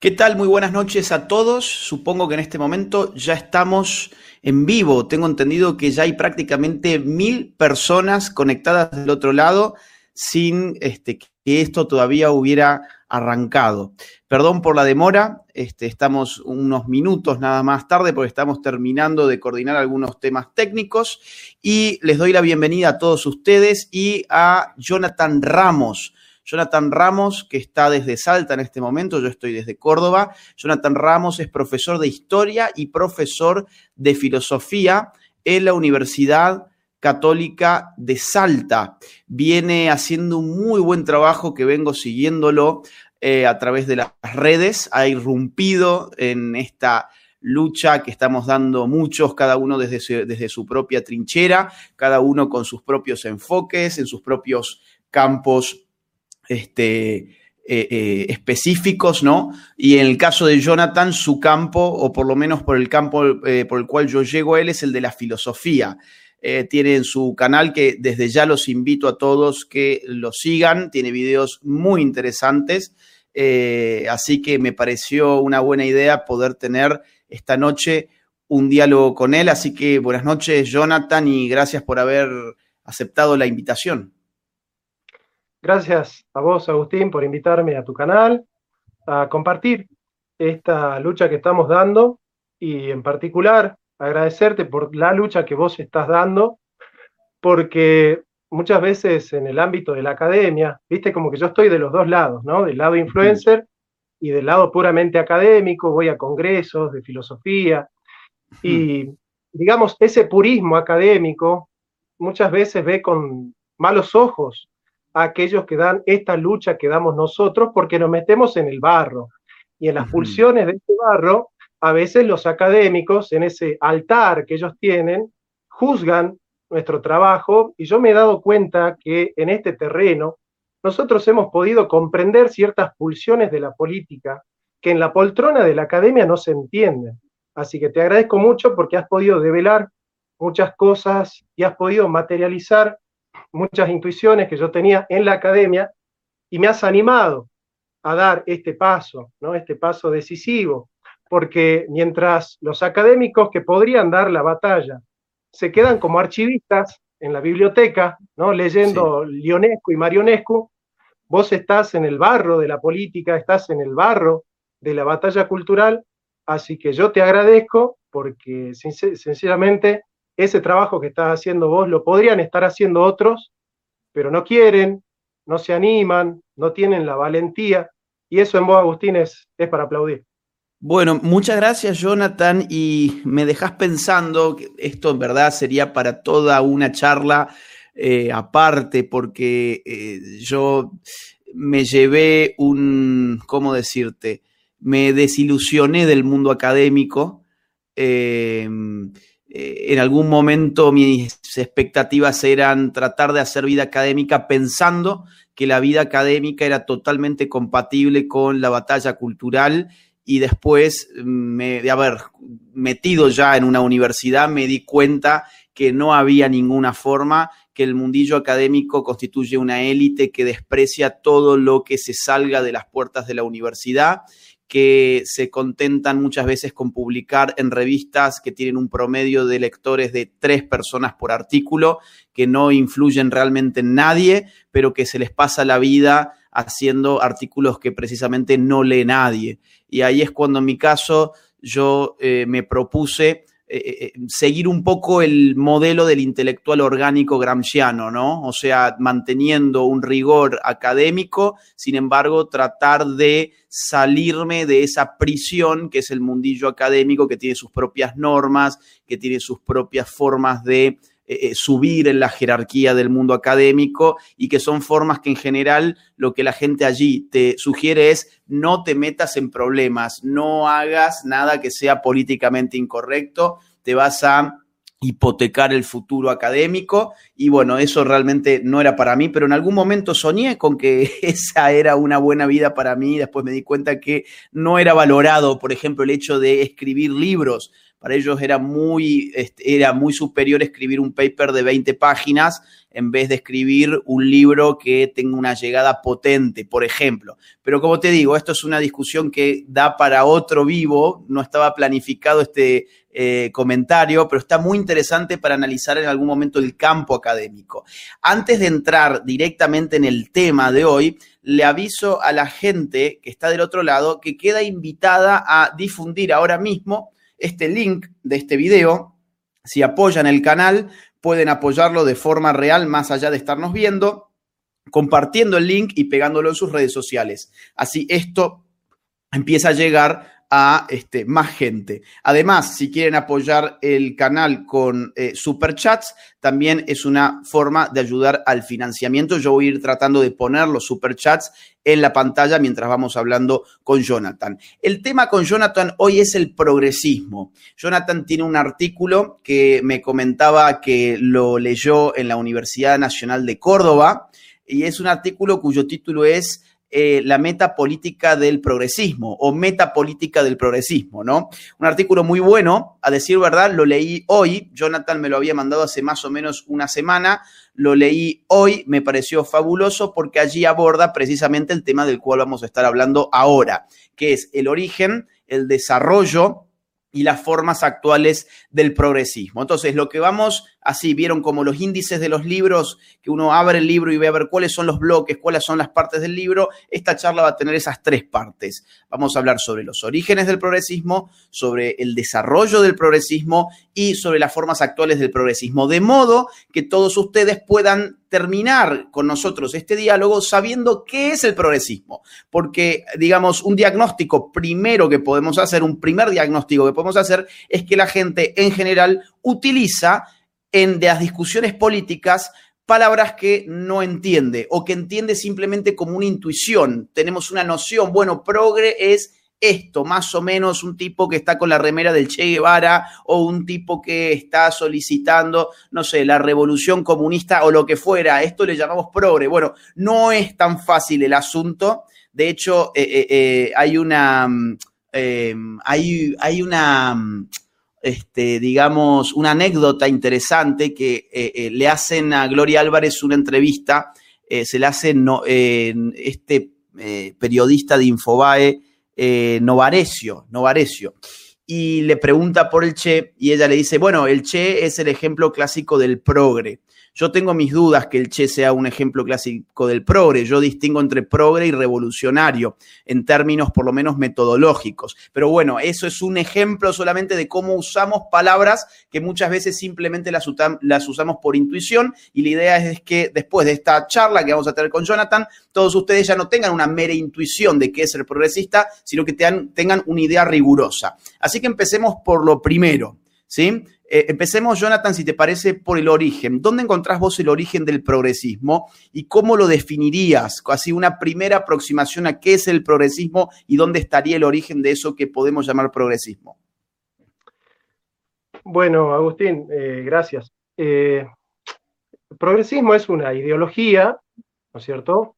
¿Qué tal? Muy buenas noches a todos. Supongo que en este momento ya estamos en vivo. Tengo entendido que ya hay prácticamente mil personas conectadas del otro lado sin este, que esto todavía hubiera arrancado. Perdón por la demora, este, estamos unos minutos nada más tarde porque estamos terminando de coordinar algunos temas técnicos y les doy la bienvenida a todos ustedes y a Jonathan Ramos. Jonathan Ramos, que está desde Salta en este momento, yo estoy desde Córdoba. Jonathan Ramos es profesor de historia y profesor de filosofía en la Universidad Católica de Salta. Viene haciendo un muy buen trabajo que vengo siguiéndolo eh, a través de las redes. Ha irrumpido en esta lucha que estamos dando muchos, cada uno desde su, desde su propia trinchera, cada uno con sus propios enfoques, en sus propios campos este, eh, eh, específicos, ¿no? Y en el caso de Jonathan, su campo, o por lo menos por el campo eh, por el cual yo llego a él, es el de la filosofía. tiene en su canal que desde ya los invito a todos que lo sigan, tiene videos muy interesantes, así que me pareció una buena idea poder tener esta noche un diálogo con él, así que buenas noches Jonathan y gracias por haber aceptado la invitación. Gracias a vos, Agustín, por invitarme a tu canal, a compartir esta lucha que estamos dando y en particular agradecerte por la lucha que vos estás dando, porque muchas veces en el ámbito de la academia, viste como que yo estoy de los dos lados, ¿no? Del lado influencer y del lado puramente académico, voy a congresos de filosofía y digamos, ese purismo académico muchas veces ve con malos ojos a aquellos que dan esta lucha que damos nosotros porque nos metemos en el barro. Y en las pulsiones de este barro, a veces los académicos, en ese altar que ellos tienen, juzgan nuestro trabajo y yo me he dado cuenta que en este terreno nosotros hemos podido comprender ciertas pulsiones de la política que en la poltrona de la academia no se entienden. Así que te agradezco mucho porque has podido develar muchas cosas y has podido materializar muchas intuiciones que yo tenía en la academia y me has animado a dar este paso, ¿no? este paso decisivo, porque mientras los académicos que podrían dar la batalla se quedan como archivistas en la biblioteca, ¿no? leyendo Lionescu y Marionescu, vos estás en el barro de la política, estás en el barro de la batalla cultural, así que yo te agradezco porque sinceramente ese trabajo que estás haciendo vos lo podrían estar haciendo otros, pero no quieren, no se animan, no tienen la valentía, y eso en vos, Agustín, es, para aplaudir. Bueno, muchas gracias Jonathan y me dejas pensando que esto en verdad sería para toda una charla eh, aparte porque eh, yo me llevé un, ¿cómo decirte? Me desilusioné del mundo académico. Eh, en algún momento mis expectativas eran tratar de hacer vida académica pensando que la vida académica era totalmente compatible con la batalla cultural y después de haber metido ya en una universidad me di cuenta que no había ninguna forma, que el mundillo académico constituye una élite que desprecia todo lo que se salga de las puertas de la universidad que se contentan muchas veces con publicar en revistas que tienen un promedio de lectores de tres personas por artículo, que no influyen realmente en nadie, pero que se les pasa la vida haciendo artículos que precisamente no lee nadie. Y ahí es cuando en mi caso yo eh, me propuse eh, eh, eh, seguir un poco el modelo del intelectual orgánico gramsciano, ¿no? O sea, manteniendo un rigor académico, sin embargo, tratar de salirme de esa prisión que es el mundillo académico, que tiene sus propias normas, que tiene sus propias formas de subir en la jerarquía del mundo académico y que son formas que en general lo que la gente allí te sugiere es no te metas en problemas, no hagas nada que sea políticamente incorrecto, te vas a hipotecar el futuro académico. Y bueno, eso realmente no era para mí, pero en algún momento soñé con que esa era una buena vida para mí, después me di cuenta que no era valorado, por ejemplo, el hecho de escribir libros, Para ellos era muy, este, era muy superior escribir un paper de 20 páginas en vez de escribir un libro que tenga una llegada potente, por ejemplo. Pero como te digo, esto es una discusión que da para otro vivo, no estaba planificado este eh, comentario, pero está muy interesante para analizar en algún momento el campo académico. Antes de entrar directamente en el tema de hoy, le aviso a la gente que está del otro lado que queda invitada a difundir ahora mismo este link de este video. Si apoyan el canal, pueden apoyarlo de forma real más allá de estarnos viendo, compartiendo el link y pegándolo en sus redes sociales. Así esto empieza a llegar a este, más gente. Además, si quieren apoyar el canal con eh, superchats, también es una forma de ayudar al financiamiento. Yo voy a ir tratando de poner los superchats en la pantalla mientras vamos hablando con Jonathan. El tema con Jonathan hoy es el progresismo. Jonathan tiene un artículo que me comentaba que lo leyó en la Universidad Nacional de Córdoba y es un artículo cuyo título es eh, la meta política del progresismo o meta política del progresismo, ¿no? Un artículo muy bueno, a decir verdad, lo leí hoy, Jonathan me lo había mandado hace más o menos una semana, lo leí hoy, me pareció fabuloso porque allí aborda precisamente el tema del cual vamos a estar hablando ahora, que es el origen, el desarrollo y las formas actuales del progresismo. Entonces, lo que vamos así, vieron como los índices de los libros, que uno abre el libro y ve a ver cuáles son los bloques, cuáles son las partes del libro, esta charla va a tener esas tres partes. Vamos a hablar sobre los orígenes del progresismo, sobre el desarrollo del progresismo y sobre las formas actuales del progresismo, de modo que todos ustedes puedan terminar con nosotros este diálogo sabiendo qué es el progresismo. Porque, digamos, un diagnóstico primero que podemos hacer, un primer diagnóstico que podemos hacer es que la gente en general utiliza en las discusiones políticas palabras que no entiende o que entiende simplemente como una intuición. Tenemos una noción, bueno, progre es esto, más o menos un tipo que está con la remera del Che Guevara o un tipo que está solicitando, no sé, la revolución comunista o lo que fuera. Esto le llamamos progre. Bueno, no es tan fácil el asunto. De hecho, eh, eh, eh, hay una... Mm, hay, hay una mm, este, digamos, una anécdota interesante que eh, eh, le hacen a Gloria Álvarez una entrevista, eh, se le hace este periodista de Infobae, Novarecio, Novarecio, y le pregunta por el Che y ella le dice, bueno, el Che es el ejemplo clásico del progre. Yo tengo mis dudas que el Che sea un ejemplo clásico del progre. Yo distingo entre progre y revolucionario en términos por lo menos metodológicos. Pero bueno, eso es un ejemplo solamente de cómo usamos palabras que muchas veces simplemente las, usamos por intuición y la idea es que después de esta charla que vamos a tener con Jonathan, todos ustedes ya no tengan una mera intuición de qué es el progresista, sino que tengan una idea rigurosa. Así que empecemos por lo primero. ¿sí? Eh, empecemos, Jonathan, si te parece, por el origen. ¿Dónde encontrás vos el origen del progresismo y cómo lo definirías? Así una primera aproximación a qué es el progresismo y dónde estaría el origen de eso que podemos llamar progresismo. Bueno, Agustín, eh, gracias. Eh, progresismo es una ideología, ¿no es cierto?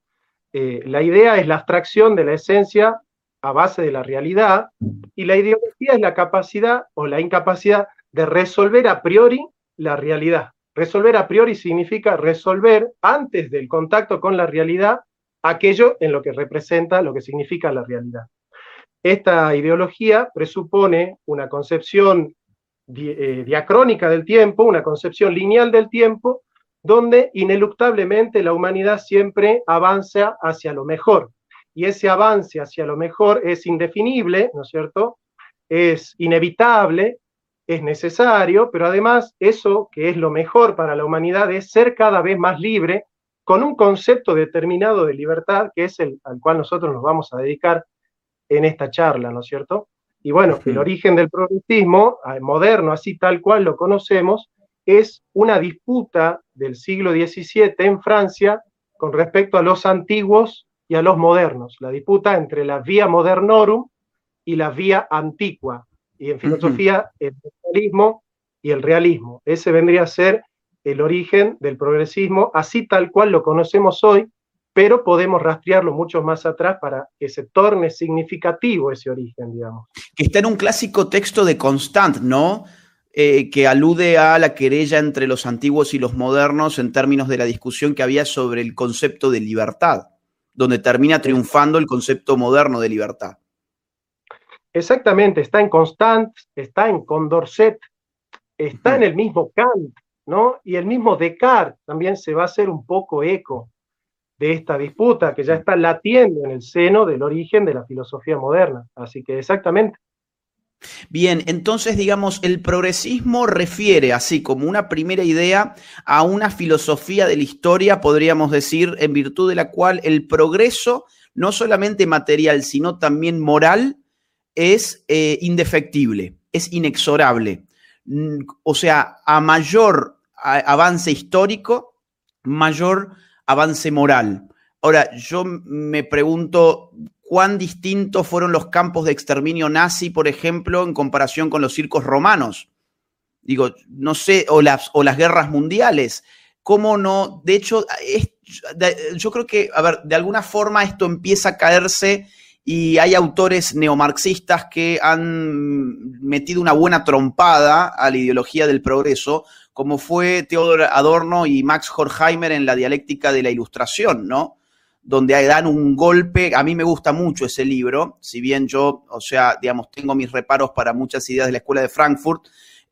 la idea es la abstracción de la esencia a base de la realidad y la ideología es la capacidad o la incapacidad de resolver a priori la realidad. Resolver a priori significa resolver antes del contacto con la realidad aquello en lo que representa, lo que significa la realidad. Esta ideología presupone una concepción eh, diacrónica del tiempo, una concepción lineal del tiempo, donde ineluctablemente la humanidad siempre avanza hacia lo mejor. Y ese avance hacia lo mejor es indefinible, ¿no es cierto? Es inevitable, es necesario, pero además eso que es lo mejor para la humanidad es ser cada vez más libre con un concepto determinado de libertad que es el al cual nosotros nos vamos a dedicar en esta charla, ¿no es cierto? Y bueno, el origen del progresismo moderno, así tal cual lo conocemos, es una disputa del siglo XVII en Francia con respecto a los antiguos y a los modernos, la disputa entre la vía modernorum y la vía antigua, y en filosofía el realismo y el realismo. Ese vendría a ser el origen del progresismo, así tal cual lo conocemos hoy, pero podemos rastrearlo mucho más atrás para que se torne significativo ese origen, digamos. Que está en un clásico texto de Constant, ¿no? Eh, que alude a la querella entre los antiguos y los modernos en términos de la discusión que había sobre el concepto de libertad, donde termina triunfando el concepto moderno de libertad. Exactamente, está en Constant, está en Condorcet, está en el mismo Kant, ¿no? Y el mismo Descartes también se va a hacer un poco eco de esta disputa que ya está latiendo en el seno del origen de la filosofía moderna. Así que exactamente. Bien, entonces digamos, el progresismo refiere, así como una primera idea, a una filosofía de la historia, podríamos decir, en virtud de la cual el progreso, no solamente material, sino también moral, es eh, indefectible, es inexorable. Mm, o sea, a mayor avance histórico, mayor avance moral. Ahora, yo me pregunto cuán distintos fueron los campos de exterminio nazi, por ejemplo, en comparación con los circos romanos. Digo, no sé, o las, o las guerras mundiales. ¿Cómo no? De hecho, yo creo que, a ver, de alguna forma esto empieza a caerse y hay autores neomarxistas que han metido una buena trompada a la ideología del progreso, como fue Theodor Adorno y Max Horkheimer en la dialéctica de la ilustración, ¿no? Donde dan un golpe, a mí me gusta mucho ese libro, si bien yo, o sea, digamos, tengo mis reparos para muchas ideas de la Escuela de Frankfurt,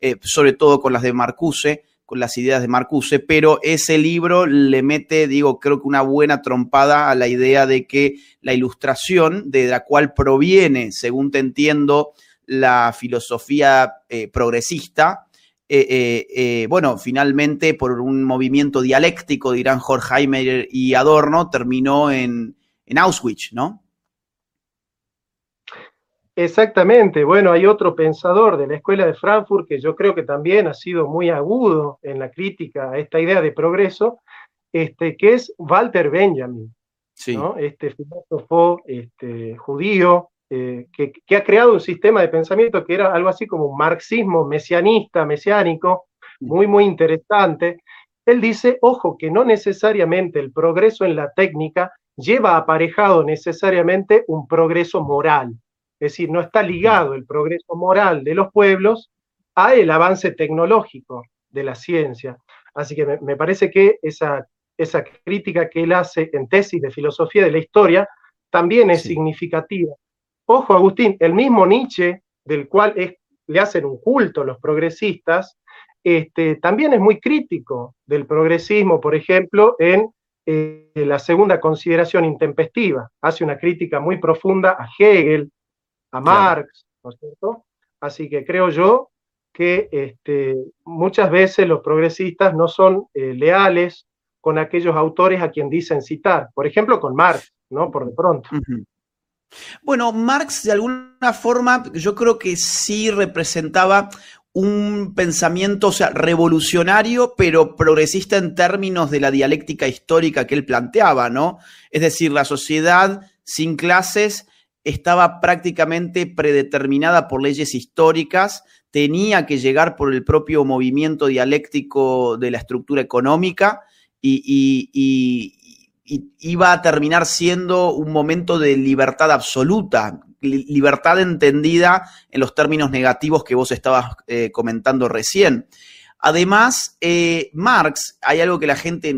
eh, sobre todo con las de Marcuse, con las ideas de Marcuse, pero ese libro le mete, digo, creo que una buena trompada a la idea de que la ilustración, de la cual proviene, según te entiendo, la filosofía eh, progresista, eh, eh, bueno, finalmente por un movimiento dialéctico, dirán Horkheimer y Adorno, terminó en, en Auschwitz, ¿no? Exactamente. Bueno, hay otro pensador de la Escuela de Frankfurt que yo creo que también ha sido muy agudo en la crítica a esta idea de progreso, este, que es Walter Benjamin, este filósofo este, judío eh, que, ha creado un sistema de pensamiento que era algo así como un marxismo mesianista, mesiánico, muy, muy interesante. Él dice, ojo, que no necesariamente el progreso en la técnica lleva aparejado necesariamente un progreso moral. Es decir, no está ligado el progreso moral de los pueblos a el avance tecnológico de la ciencia. Así que me, parece que esa, esa, crítica que él hace en tesis de filosofía de la historia también es significativa. Ojo, Agustín, el mismo Nietzsche, del cual le hacen un culto los progresistas, este, también es muy crítico del progresismo, por ejemplo, en eh, la segunda consideración intempestiva. Hace una crítica muy profunda a Hegel, a Marx, ¿no es cierto? Así que creo yo que este, muchas veces los progresistas no son eh, leales con aquellos autores a quien dicen citar, por ejemplo con Marx, ¿no? Por de pronto. Bueno, Marx de alguna forma yo creo que sí representaba un pensamiento, o sea, revolucionario, pero progresista en términos de la dialéctica histórica que él planteaba, ¿no? Es decir, la sociedad sin clases estaba prácticamente predeterminada por leyes históricas, tenía que llegar por el propio movimiento dialéctico de la estructura económica y, iba a terminar siendo un momento de libertad absoluta, libertad entendida en los términos negativos que vos estabas eh, comentando recién. Además, eh, Marx, hay algo que la gente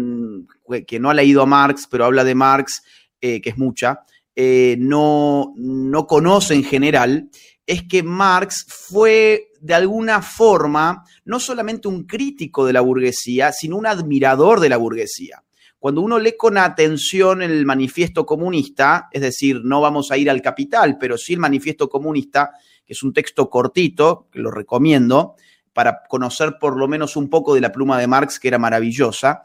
que no ha leído a Marx, pero habla de Marx, eh, que es mucha, eh, no, no conoce en general, es que Marx fue de alguna forma no solamente un crítico de la burguesía, sino un admirador de la burguesía. Cuando uno lee con atención el manifiesto comunista, es decir, no vamos a ir al capital, pero sí el manifiesto comunista, que es un texto cortito, que lo recomiendo, para conocer por lo menos un poco de la pluma de Marx, que era maravillosa,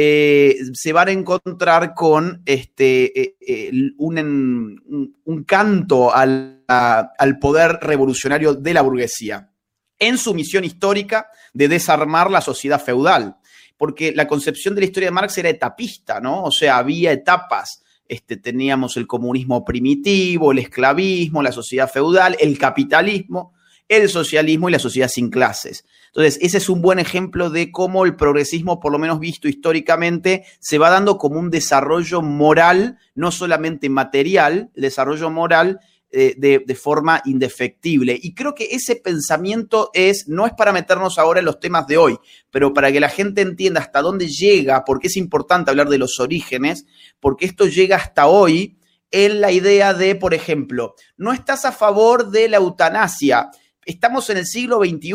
eh, se van a encontrar con este, eh, eh, un, un, canto al, al, poder revolucionario de la burguesía en su misión histórica de desarmar la sociedad feudal. Porque la concepción de la historia de Marx era etapista, ¿no? O sea, había etapas. Este, teníamos el comunismo primitivo, el esclavismo, la sociedad feudal, el capitalismo el socialismo y la sociedad sin clases. Entonces, ese es un buen ejemplo de cómo el progresismo, por lo menos visto históricamente, se va dando como un desarrollo moral, no solamente material, el desarrollo moral eh, de, forma indefectible. Y creo que ese pensamiento es, no es para meternos ahora en los temas de hoy, pero para que la gente entienda hasta dónde llega, porque es importante hablar de los orígenes, porque esto llega hasta hoy en la idea de, por ejemplo, no estás a favor de la eutanasia. Estamos en el siglo XXI,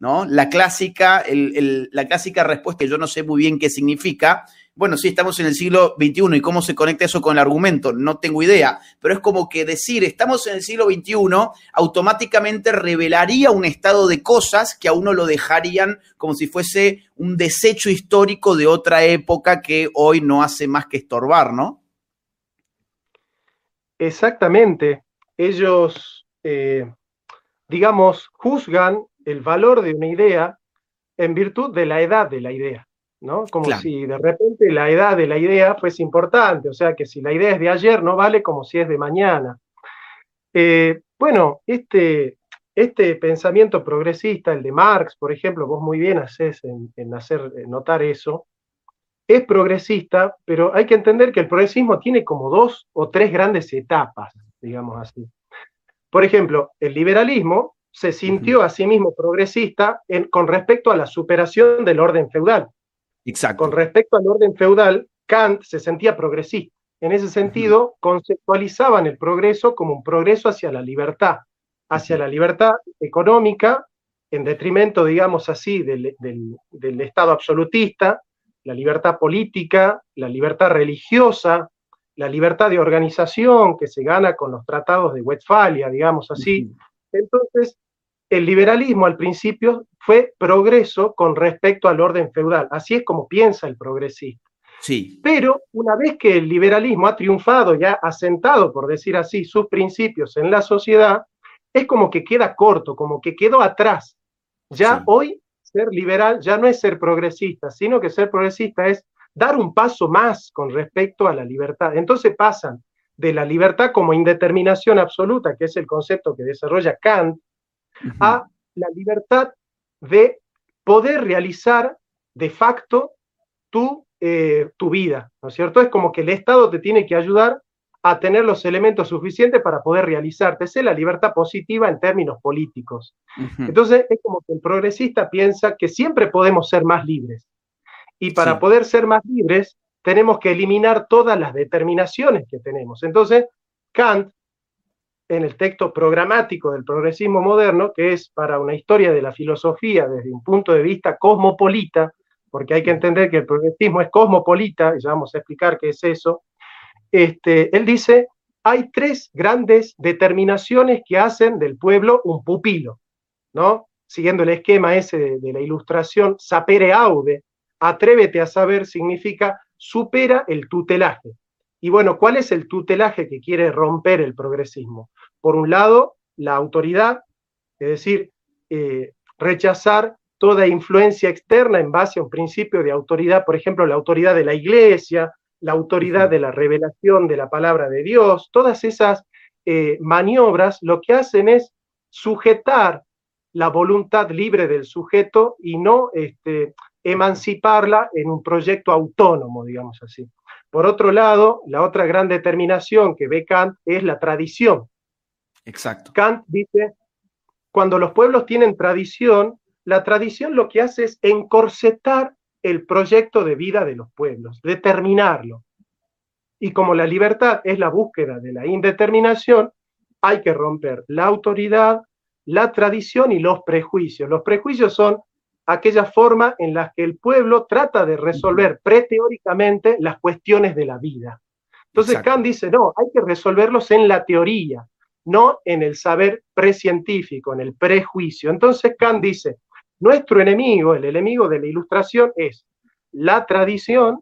¿no? La clásica, la clásica respuesta, yo no sé muy bien qué significa, bueno, sí, estamos en el siglo XXI y cómo se conecta eso con el argumento, no tengo idea, pero es como que decir estamos en el siglo XXI automáticamente revelaría un estado de cosas que a uno lo dejarían como si fuese un desecho histórico de otra época que hoy no hace más que estorbar, ¿no? Exactamente. Ellos, eh, digamos, juzgan el valor de una idea en virtud de la edad de la idea. ¿no? Como si de repente la edad de la idea fuese importante, o sea que si la idea es de ayer no vale como si es de mañana. Eh, bueno, este, este pensamiento progresista, el de Marx, por ejemplo, vos muy bien haces en, hacer notar eso, es progresista, pero hay que entender que el progresismo tiene como dos o tres grandes etapas, digamos así. Por ejemplo, el liberalismo se sintió a sí mismo progresista con respecto a la superación del orden feudal. Exacto. Con respecto al orden feudal, Kant se sentía progresista. En ese sentido, conceptualizaban el progreso como un progreso hacia la libertad, hacia la libertad económica, en detrimento, digamos así, del, del Estado absolutista, la libertad política, la libertad religiosa, la libertad de organización que se gana con los tratados de Westfalia, digamos así. Entonces, el liberalismo al principio fue progreso con respecto al orden feudal. Así es como piensa el progresista. Sí. Pero una vez que el liberalismo ha triunfado y ha asentado, por decir así, sus principios en la sociedad, es como que queda corto, como que quedó atrás. Ya hoy ser liberal ya no es ser progresista, sino que ser progresista es dar un paso más con respecto a la libertad. Entonces pasan de la libertad como indeterminación absoluta, que es el concepto que desarrolla Kant, a la libertad de poder realizar de facto tu, eh, tu vida, ¿no es cierto? Es como que el Estado te tiene que ayudar a tener los elementos suficientes para poder realizarte. Esa es la libertad positiva en términos políticos. Entonces, es como que el progresista piensa que siempre podemos ser más libres. Y para poder ser más libres, tenemos que eliminar todas las determinaciones que tenemos. Entonces, Kant en el texto programático del progresismo moderno, que es para una historia de la filosofía desde un punto de vista cosmopolita, porque hay que entender que el progresismo es cosmopolita, y ya vamos a explicar qué es eso, este, él dice, hay tres grandes determinaciones que hacen del pueblo un pupilo, ¿no? Siguiendo el esquema ese de, de la ilustración, sapere aude, atrévete a saber, significa supera el tutelaje. Y bueno, ¿cuál es el tutelaje que quiere romper el progresismo? por un lado, la autoridad, es decir, eh, rechazar toda influencia externa en base a un principio de autoridad, por ejemplo, la autoridad de la iglesia, la autoridad de la revelación de la palabra de Dios, todas esas eh, maniobras lo que hacen es sujetar la voluntad libre del sujeto y no este, emanciparla en un proyecto autónomo, digamos así. Por otro lado, la otra gran determinación que ve Kant es la tradición. Exacto. Kant dice, cuando los pueblos tienen tradición, la tradición lo que hace es encorsetar el proyecto de vida de los pueblos, determinarlo. Y como la libertad es la búsqueda de la indeterminación, hay que romper la autoridad, la tradición y los prejuicios. Los prejuicios son aquella forma en la que el pueblo trata de resolver preteóricamente las cuestiones de la vida. Entonces Kant dice, no, hay que resolverlos en la teoría, no en el saber precientífico, en el prejuicio. Entonces Kant dice, nuestro enemigo, el enemigo de la ilustración es la tradición,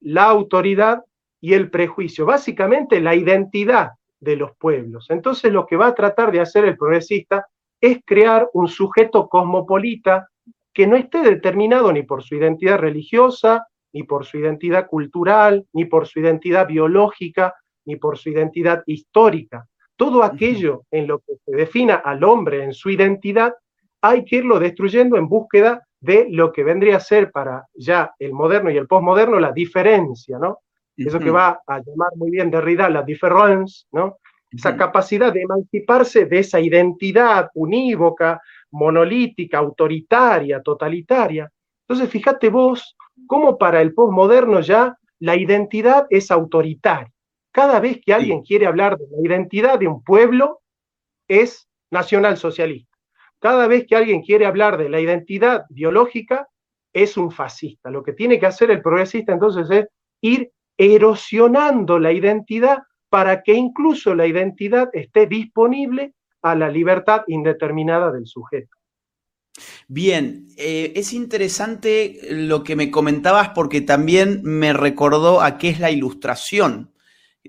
la autoridad y el prejuicio, básicamente la identidad de los pueblos. Entonces lo que va a tratar de hacer el progresista es crear un sujeto cosmopolita que no esté determinado ni por su identidad religiosa, ni por su identidad cultural, ni por su identidad biológica, ni por su identidad histórica, todo aquello en lo que se defina al hombre en su identidad, hay que irlo destruyendo en búsqueda de lo que vendría a ser para ya el moderno y el postmoderno la diferencia, ¿no? Eso que va a llamar muy bien Derrida la difference, ¿no? Esa capacidad de emanciparse de esa identidad unívoca, monolítica, autoritaria, totalitaria. Entonces, fíjate vos cómo para el postmoderno ya la identidad es autoritaria. Cada vez que alguien quiere hablar de la identidad de un pueblo, es nacionalsocialista. Cada vez que alguien quiere hablar de la identidad biológica, es un fascista. Lo que tiene que hacer el progresista entonces es ir erosionando la identidad para que incluso la identidad esté disponible a la libertad indeterminada del sujeto. Bien, eh, es interesante lo que me comentabas porque también me recordó a qué es la ilustración.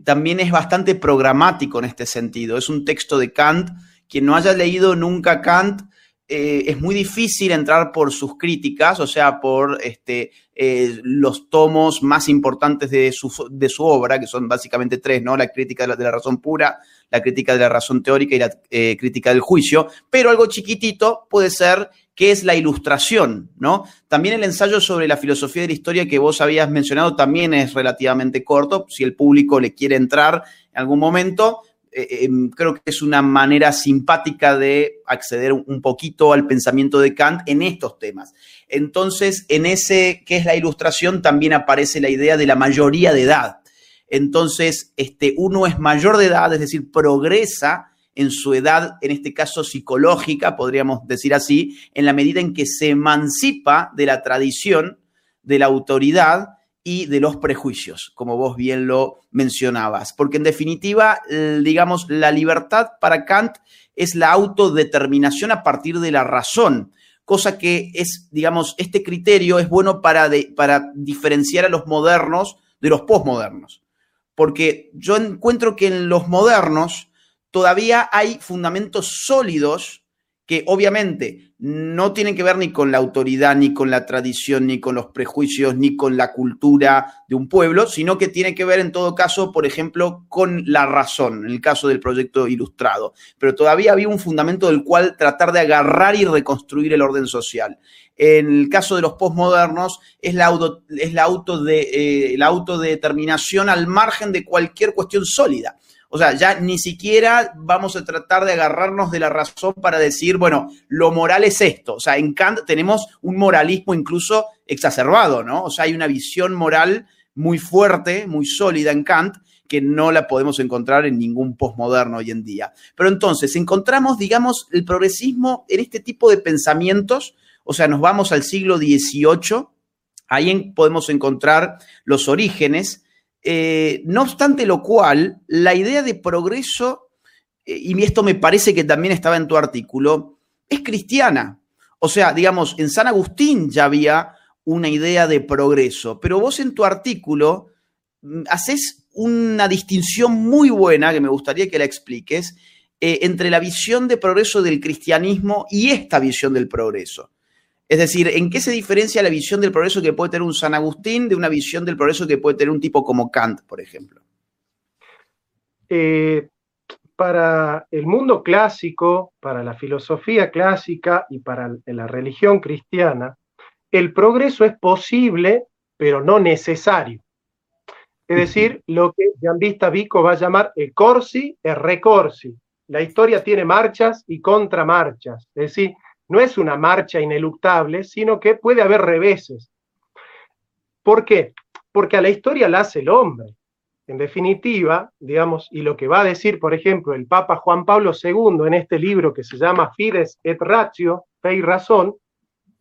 También es bastante programático en este sentido. Es un texto de Kant. Quien no haya leído nunca Kant, eh, es muy difícil entrar por sus críticas, o sea, por este, eh, los tomos más importantes de su, de su, obra, que son básicamente tres, ¿no? La crítica de la, razón pura, la crítica de la razón teórica y la eh, crítica del juicio, pero algo chiquitito puede ser que es la ilustración, ¿no? También el ensayo sobre la filosofía de la historia que vos habías mencionado también es relativamente corto, si el público le quiere entrar en algún momento, eh, em, creo que es una manera simpática de acceder un poquito al pensamiento de Kant en estos temas. Entonces, en ese que es la ilustración, también aparece la idea de la mayoría de edad. Entonces, este, uno es mayor de edad, es decir, progresa en su edad, en este caso psicológica, podríamos decir así, en la medida en que se emancipa de la tradición, de la autoridad y de los prejuicios, como vos bien lo mencionabas. Porque en definitiva, digamos, la libertad para Kant es la autodeterminación a partir de la razón, cosa que es, digamos, este criterio es bueno para, para diferenciar a los modernos de los posmodernos. Porque yo encuentro que en los modernos todavía hay fundamentos sólidos que obviamente no tienen que ver ni con la autoridad, ni con la tradición, ni con los prejuicios, ni con la cultura de un pueblo, sino que tiene que ver en todo caso, por ejemplo, con la razón, en el caso del proyecto ilustrado. Pero todavía había un fundamento del cual tratar de agarrar y reconstruir el orden social. En el caso de los postmodernos, es la, es la, auto de, eh, la autodeterminación al margen de cualquier cuestión sólida. O sea, ya ni siquiera vamos a tratar de agarrarnos de la razón para decir, bueno, lo moral es esto. O sea, en Kant tenemos un moralismo incluso exacerbado, ¿no? O sea, hay una visión moral muy fuerte, muy sólida en Kant, que no la podemos encontrar en ningún postmoderno hoy en día. Pero entonces, encontramos, digamos, el progresismo en este tipo de pensamientos, o sea, nos vamos al siglo XVIII, ahí podemos encontrar los orígenes, eh, no obstante lo cual, la idea de progreso, eh, y esto me parece que también estaba en tu artículo, es cristiana. O sea, digamos, en San Agustín ya había una idea de progreso, pero vos en tu artículo mm, haces una distinción muy buena, que me gustaría que la expliques, eh, entre la visión de progreso del cristianismo y esta visión del progreso. Es decir, ¿en qué se diferencia la visión del progreso que puede tener un San Agustín de una visión del progreso que puede tener un tipo como Kant, por ejemplo? Eh, para el mundo clásico, para la filosofía clásica y para la religión cristiana, el progreso es posible, pero no necesario. Es decir, lo que Gianvista Vico va a llamar el corsi e recorsi. La historia tiene marchas y contramarchas. Es decir, no es una marcha ineluctable, sino que puede haber reveses. ¿Por qué? Porque a la historia la hace el hombre. En definitiva, digamos, y lo que va a decir, por ejemplo, el Papa Juan Pablo II en este libro que se llama Fides et Ratio, Fe y Razón,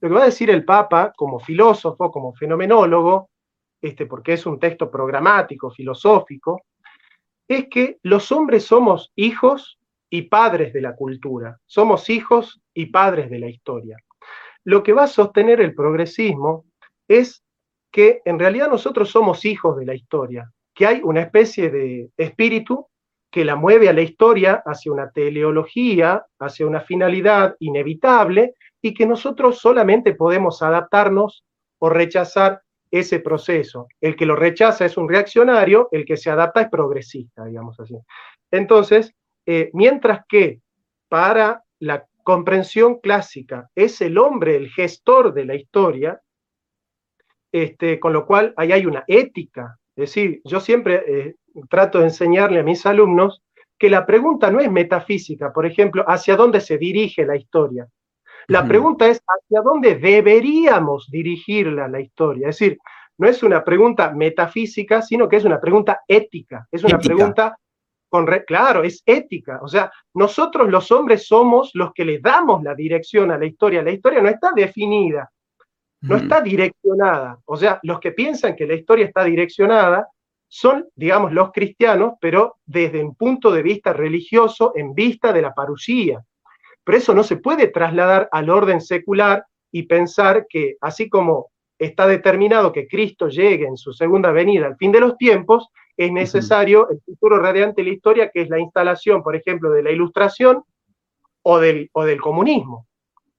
lo que va a decir el Papa como filósofo, como fenomenólogo, este, porque es un texto programático, filosófico, es que los hombres somos hijos y padres de la cultura, somos hijos y padres de la historia. Lo que va a sostener el progresismo es que en realidad nosotros somos hijos de la historia, que hay una especie de espíritu que la mueve a la historia hacia una teleología, hacia una finalidad inevitable, y que nosotros solamente podemos adaptarnos o rechazar ese proceso. El que lo rechaza es un reaccionario, el que se adapta es progresista, digamos así. Entonces, eh, mientras que para la comprensión clásica es el hombre el gestor de la historia, este, con lo cual ahí hay una ética. Es decir, yo siempre eh, trato de enseñarle a mis alumnos que la pregunta no es metafísica, por ejemplo, hacia dónde se dirige la historia. La pregunta es hacia dónde deberíamos dirigirla la historia. Es decir, no es una pregunta metafísica, sino que es una pregunta ética. Es una pregunta con... claro, es ética. O sea, nosotros los hombres somos los que le damos la dirección a la historia. La historia no está definida, no está direccionada. O sea, los que piensan que la historia está direccionada son, digamos, los cristianos, pero desde un punto de vista religioso, en vista de la parusía. Pero eso no se puede trasladar al orden secular y pensar que, así como está determinado que Cristo llegue en su segunda venida al fin de los tiempos, es necesario el futuro radiante de la historia, que es la instalación, por ejemplo, de la ilustración o del, o del comunismo.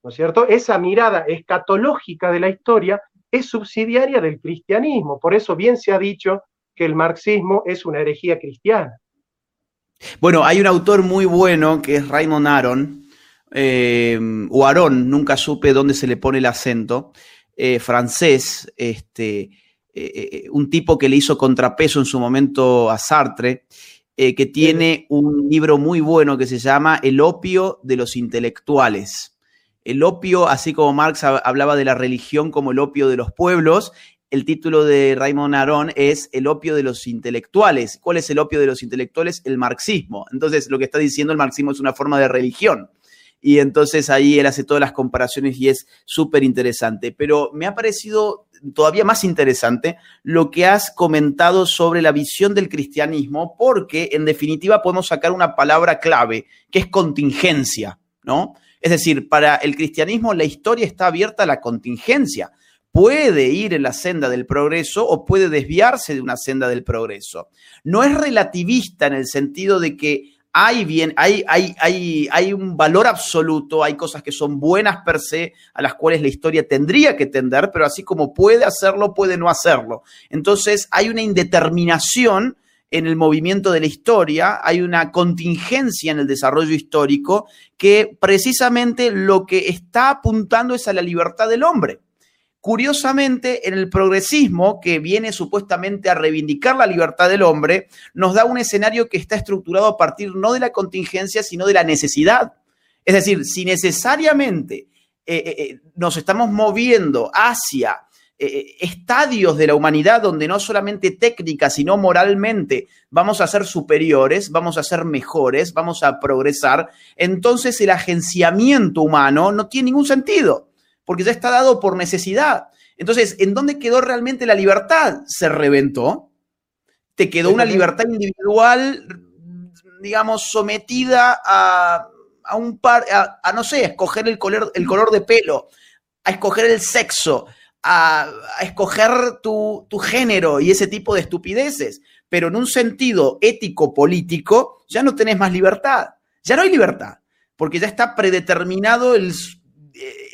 ¿No es cierto? Esa mirada escatológica de la historia es subsidiaria del cristianismo. Por eso bien se ha dicho que el marxismo es una herejía cristiana. Bueno, hay un autor muy bueno que es Raymond Aron, eh, o Aron, nunca supe dónde se le pone el acento, eh, francés, este, eh, un tipo que le hizo contrapeso en su momento a Sartre, que tiene un libro muy bueno que se llama El opio de los intelectuales. El opio, así como Marx hablaba de la religión como el opio de los pueblos, el título de Raymond Aron es El opio de los intelectuales. ¿Cuál es el opio de los intelectuales? El marxismo. Entonces, lo que está diciendo el marxismo es una forma de religión. Y entonces ahí él hace todas las comparaciones y es súper interesante. Pero me ha parecido todavía más interesante lo que has comentado sobre la visión del cristianismo, porque en definitiva podemos sacar una palabra clave, que es contingencia, ¿no? Es decir, para el cristianismo la historia está abierta a la contingencia puede ir en la senda del progreso o puede desviarse de una senda del progreso. No es relativista en el sentido de que hay, bien, hay, hay, hay, hay un valor absoluto, hay cosas que son buenas per se, a las cuales la historia tendría que tender, pero así como puede hacerlo, puede no hacerlo. Entonces hay una indeterminación en el movimiento de la historia, hay una contingencia en el desarrollo histórico que precisamente lo que está apuntando es a la libertad del hombre. Curiosamente, en el progresismo, que viene supuestamente a reivindicar la libertad del hombre, nos da un escenario que está estructurado a partir no de la contingencia, sino de la necesidad. Es decir, si necesariamente eh, eh, eh, nos estamos moviendo hacia estadios de la humanidad donde no solamente técnica, sino moralmente vamos a ser superiores, vamos a ser mejores, vamos a progresar, entonces el agenciamiento humano no tiene ningún sentido porque ya está dado por necesidad. Entonces, ¿en dónde quedó realmente la libertad? Se reventó. Te quedó una libertad individual, digamos, sometida a, un par, a, no sé, a escoger el color, el color de pelo, a escoger el sexo, a, escoger tu, tu género y ese tipo de estupideces. Pero en un sentido ético-político, ya no tenés más libertad. Ya no hay libertad, porque ya está predeterminado el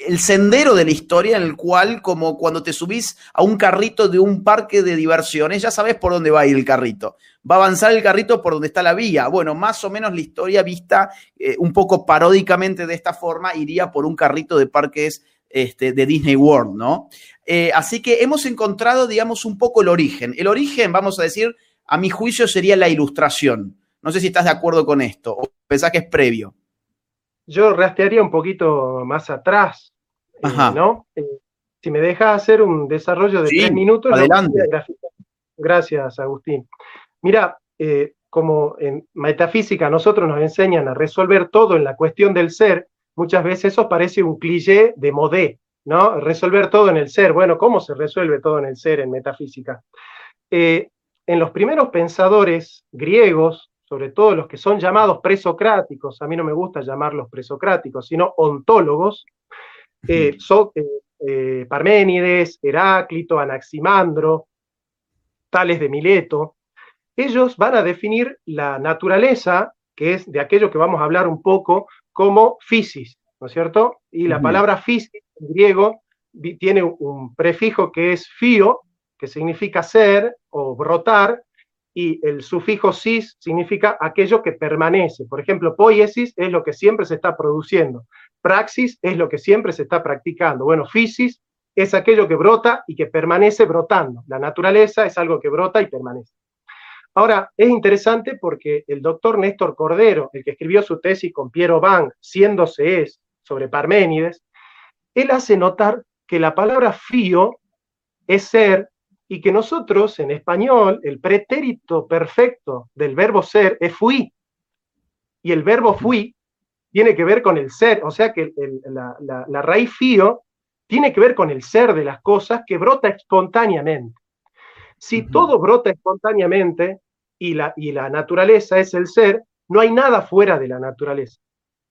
el sendero de la historia en el cual, como cuando te subís a un carrito de un parque de diversiones, ya sabes por dónde va a ir el carrito. Va a avanzar el carrito por donde está la vía. Bueno, más o menos la historia vista eh, un poco paródicamente de esta forma iría por un carrito de parques este, de Disney World, ¿no? Eh, así que hemos encontrado, digamos, un poco el origen. El origen, vamos a decir, a mi juicio sería la ilustración. No sé si estás de acuerdo con esto o pensás que es previo yo rastrearía un poquito más atrás, eh, ¿no? Eh, si me dejas hacer un desarrollo de tres minutos. Adelante. Gracias, Agustín. Mira, eh, como en metafísica nosotros nos enseñan a resolver todo en la cuestión del ser, muchas veces eso parece un cliché de modé, ¿no? Resolver todo en el ser. Bueno, ¿cómo se resuelve todo en el ser en metafísica? en los primeros pensadores griegos, sobre todo los que son llamados presocráticos, a mí no me gusta llamarlos presocráticos, sino ontólogos, eh, eh, eh, Parménides, Heráclito, Anaximandro, Tales de Mileto, ellos van a definir la naturaleza, que es de aquello que vamos a hablar un poco, como physis, ¿no es cierto? Y la palabra physis en griego tiene un prefijo que es fio, que significa ser o brotar, y el sufijo cis significa aquello que permanece. Por ejemplo, poiesis es lo que siempre se está produciendo, praxis es lo que siempre se está practicando. Bueno, physis es aquello que brota y que permanece brotando. La naturaleza es algo que brota y permanece. Ahora, es interesante porque el doctor Néstor Cordero, el que escribió su tesis con Piero Bang, siéndose es, sobre Parménides, él hace notar que la palabra fío es ser y que nosotros en español el pretérito perfecto del verbo ser es fui. Y el verbo fui tiene que ver con el ser, o sea que la, raíz fío tiene que ver con el ser de las cosas que brota espontáneamente. Si todo brota espontáneamente y la, y la naturaleza es el ser, no hay nada fuera de la naturaleza.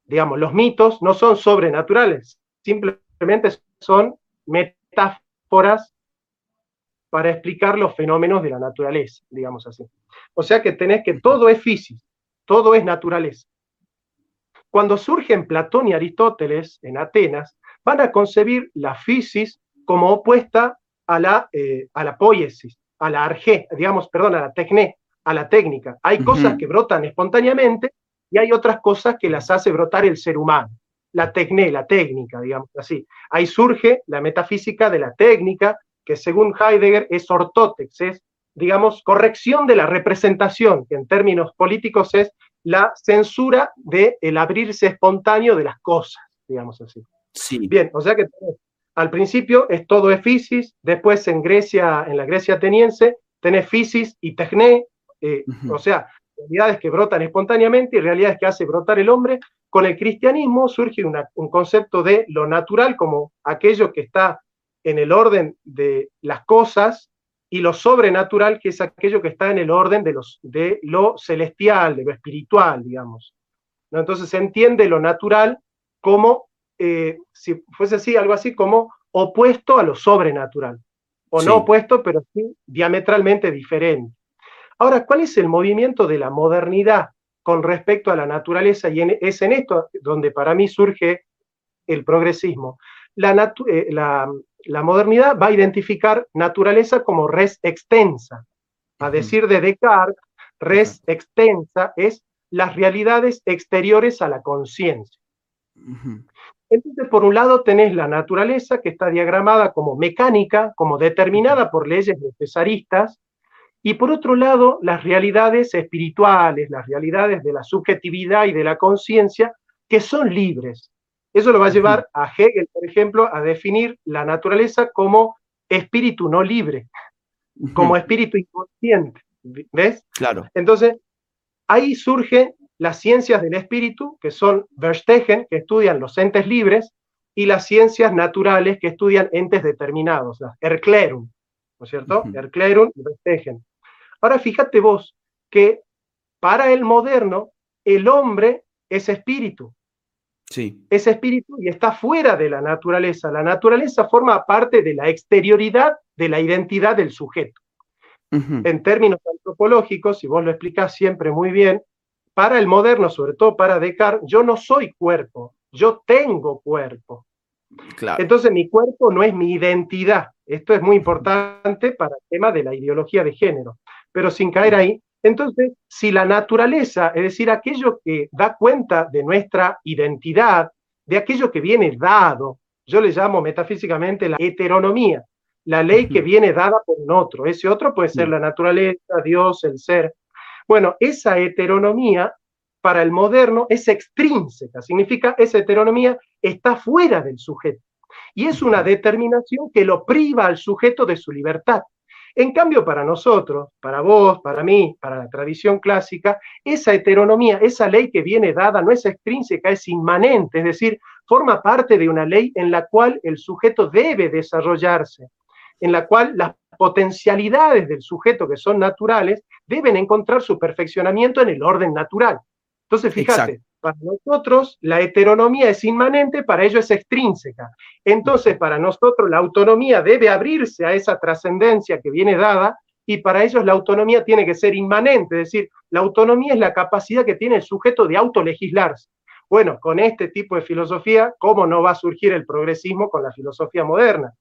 Digamos, los mitos no son sobrenaturales, simplemente son metáforas para explicar los fenómenos de la naturaleza, digamos así. O sea que tenés que todo es física, todo es naturaleza. Cuando surgen Platón y Aristóteles en Atenas, van a concebir la fisis como opuesta a la, eh, a la poiesis, a la arge, digamos, perdón, a la tecné, a la técnica. Hay cosas que brotan espontáneamente y hay otras cosas que las hace brotar el ser humano. La tecné, la técnica, digamos así. Ahí surge la metafísica de la técnica, que según Heidegger es ortótex, es, digamos, corrección de la representación, que en términos políticos es la censura del el abrirse espontáneo de las cosas, digamos así. Sí. Bien, o sea que al principio es todo es fisis, después en Grecia, en la Grecia ateniense, tenés fisis y tecné, eh, o sea, realidades que brotan espontáneamente y realidades que hace brotar el hombre. Con el cristianismo surge un concepto de lo natural como aquello que está en el orden de las cosas y lo sobrenatural, que es aquello que está en el orden de, los, de lo celestial, de lo espiritual, digamos. ¿No? Entonces se entiende lo natural como, eh, si fuese así, algo así como opuesto a lo sobrenatural. O no opuesto, pero sí diametralmente diferente. Ahora, ¿cuál es el movimiento de la modernidad con respecto a la naturaleza? Y es en esto donde para mí surge el progresismo. La, eh, la, la, modernidad va a identificar naturaleza como res extensa. A decir de Descartes, res extensa es las realidades exteriores a la conciencia. Entonces, por un lado tenés la naturaleza que está diagramada como mecánica, como determinada por leyes necesaristas, y por otro lado, las realidades espirituales, las realidades de la subjetividad y de la conciencia, que son libres. Eso lo va a llevar a Hegel, por ejemplo, a definir la naturaleza como espíritu no libre, como espíritu inconsciente. ¿Ves? Claro. Entonces, ahí surgen las ciencias del espíritu, que son Verstegen, que estudian los entes libres, y las ciencias naturales, que estudian entes determinados, las Erklärung, ¿no es cierto? Erklärung y Verstegen. Ahora fíjate vos que para el moderno el hombre es espíritu. Sí. Es espíritu y está fuera de la naturaleza. La naturaleza forma parte de la exterioridad de la identidad del sujeto. En términos antropológicos, si vos lo explicás siempre muy bien, para el moderno, sobre todo para Descartes, yo no soy cuerpo, yo tengo cuerpo. Entonces mi cuerpo no es mi identidad. Esto es muy importante para el tema de la ideología de género pero sin caer ahí. Entonces, si la naturaleza, es decir, aquello que da cuenta de nuestra identidad, de aquello que viene dado, yo le llamo metafísicamente la heteronomía, la ley que viene dada por un otro. Ese otro puede ser la naturaleza, Dios, el ser. Bueno, esa heteronomía para el moderno es extrínseca, significa esa heteronomía está fuera del sujeto. Y es una determinación que lo priva al sujeto de su libertad. En cambio, para nosotros, para vos, para mí, para la tradición clásica, esa heteronomía, esa ley que viene dada no es extrínseca, es inmanente, es decir, forma parte de una ley en la cual el sujeto debe desarrollarse, en la cual las potencialidades del sujeto que son naturales deben encontrar su perfeccionamiento en el orden natural. Entonces, fíjate, para nosotros la heteronomía es inmanente, para ello es extrínseca. Entonces, para nosotros la autonomía debe abrirse a esa trascendencia que viene dada y para ellos la autonomía tiene que ser inmanente, es decir, la autonomía es la capacidad que tiene el sujeto de autolegislarse. Bueno, con este tipo de filosofía, ¿cómo no va a surgir el progresismo con la filosofía moderna?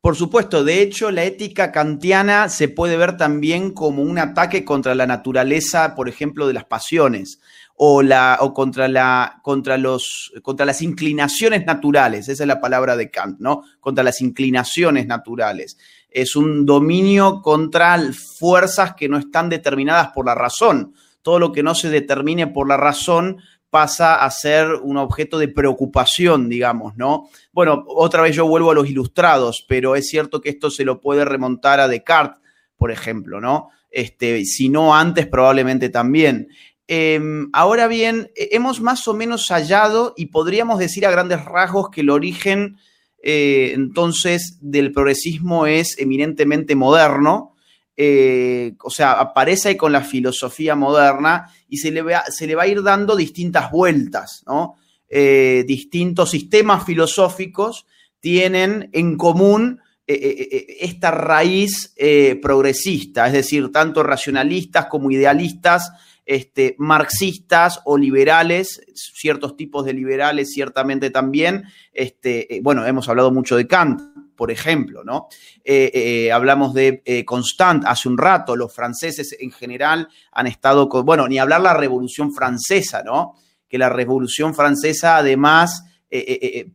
Por supuesto, de hecho, la ética kantiana se puede ver también como un ataque contra la naturaleza, por ejemplo, de las pasiones o, la, o contra, la, contra, los, contra las inclinaciones naturales, esa es la palabra de Kant, ¿no? Contra las inclinaciones naturales. Es un dominio contra fuerzas que no están determinadas por la razón. Todo lo que no se determine por la razón pasa a ser un objeto de preocupación, digamos, ¿no? Bueno, otra vez yo vuelvo a los ilustrados, pero es cierto que esto se lo puede remontar a Descartes, por ejemplo, ¿no? Este, si no antes, probablemente también. Em, ahora bien, hemos más o menos hallado y podríamos decir a grandes rasgos que el origen eh, entonces del progresismo es eminentemente moderno, eh, o sea, aparece con la filosofía moderna y se le, va, se le va a ir dando distintas vueltas, ¿no? Eh, distintos sistemas filosóficos tienen en común eh, esta raíz progresista, es decir, tanto racionalistas como idealistas, este, marxistas o liberales, ciertos tipos de liberales ciertamente también. Este, bueno, hemos hablado mucho de Kant, por ejemplo, ¿no? Eh, eh, hablamos de eh, Constant hace un rato, los franceses en general han estado con, bueno, ni hablar la Revolución Francesa, ¿no? Que la Revolución Francesa además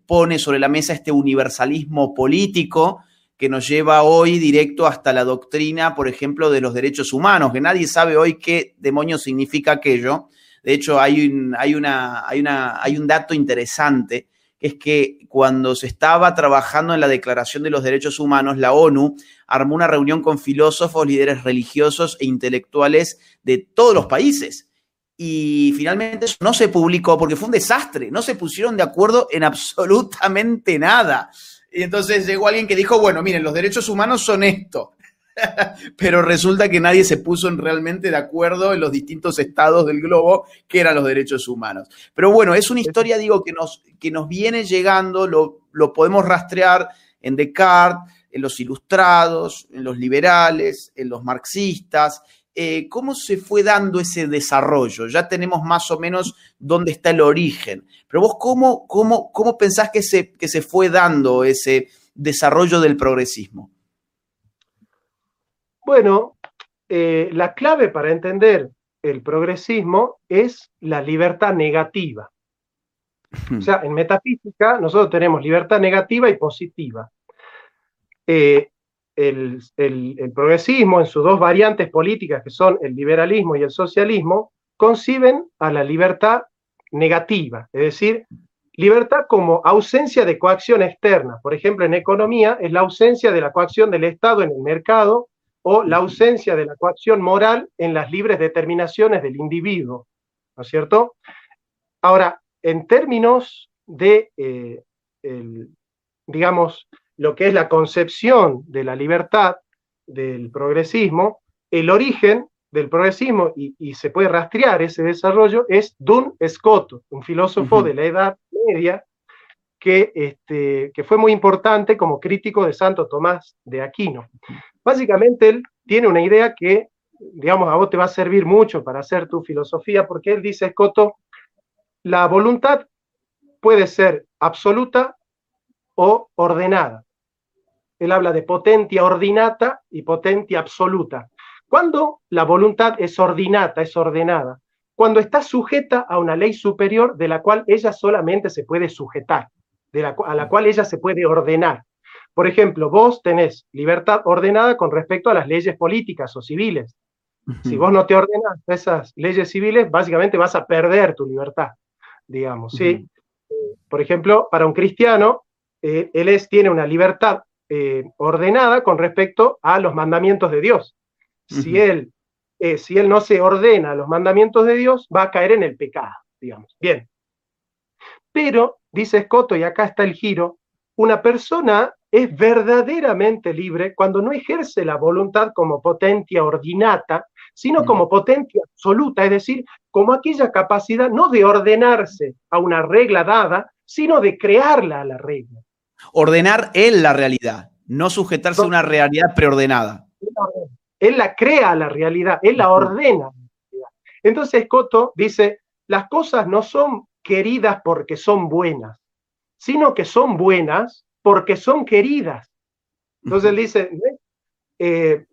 pone sobre la mesa este universalismo político que nos lleva hoy directo hasta la doctrina, por ejemplo, de los derechos humanos, que nadie sabe hoy qué demonios significa aquello. De hecho, hay un, hay una, hay una, hay un dato interesante es que cuando se estaba trabajando en la Declaración de los Derechos Humanos, la ONU armó una reunión con filósofos, líderes religiosos e intelectuales de todos los países. Y finalmente eso no se publicó porque fue un desastre, no se pusieron de acuerdo en absolutamente nada. Y entonces llegó alguien que dijo, bueno, miren, los derechos humanos son esto. pero resulta que nadie se puso en realmente de acuerdo en los distintos estados del globo que eran los derechos humanos. Pero bueno, es una historia, digo, que nos, que nos viene llegando, lo, lo podemos rastrear en Descartes, en los ilustrados, en los liberales, en los marxistas. Eh, ¿Cómo se fue dando ese desarrollo? Ya tenemos más o menos dónde está el origen. Pero vos, ¿cómo, cómo, cómo pensás que se, que se fue dando ese desarrollo del progresismo? Bueno, eh, la clave para entender el progresismo es la libertad negativa. O sea, en metafísica nosotros tenemos libertad negativa y positiva. Eh, el, progresismo, en sus dos variantes políticas, que son el liberalismo y el socialismo, conciben a la libertad negativa, es decir, libertad como ausencia de coacción externa. Por ejemplo, en economía es la ausencia de la coacción del Estado en el mercado o la ausencia de la coacción moral en las libres determinaciones del individuo, ¿no es cierto? Ahora, en términos de, eh, digamos, lo que es la concepción de la libertad del progresismo, el origen del progresismo, y, se puede rastrear ese desarrollo, es Dun Scott, un filósofo de la Edad Media, que, este, que fue muy importante como crítico de Santo Tomás de Aquino. Básicamente él tiene una idea que, digamos, a vos te va a servir mucho para hacer tu filosofía, porque él dice, Escoto, la voluntad puede ser absoluta o ordenada. Él habla de potentia ordinata y potentia absoluta. Cuando la voluntad es ordinata, es ordenada, cuando está sujeta a una ley superior de la cual ella solamente se puede sujetar, de la, a la cual ella se puede ordenar. Por ejemplo, vos tenés libertad ordenada con respecto a las leyes políticas o civiles. Si vos no te ordenas esas leyes civiles, básicamente vas a perder tu libertad, digamos. ¿sí? Por ejemplo, para un cristiano, eh, él es, tiene una libertad eh, ordenada con respecto a los mandamientos de Dios. Si él, eh, si él no se ordena a los mandamientos de Dios, va a caer en el pecado, digamos. Bien. Pero, dice Escoto, y acá está el giro, una persona es verdaderamente libre cuando no ejerce la voluntad como potencia ordinata, sino como potencia absoluta, es decir, como aquella capacidad no de ordenarse a una regla dada, sino de crearla a la regla. Ordenar él la realidad, no sujetarse a una realidad preordenada. Él la crea la realidad, él la ordena. Entonces Coto dice, las cosas no son queridas porque son buenas, sino que son buenas porque son queridas. Entonces él dice, eh,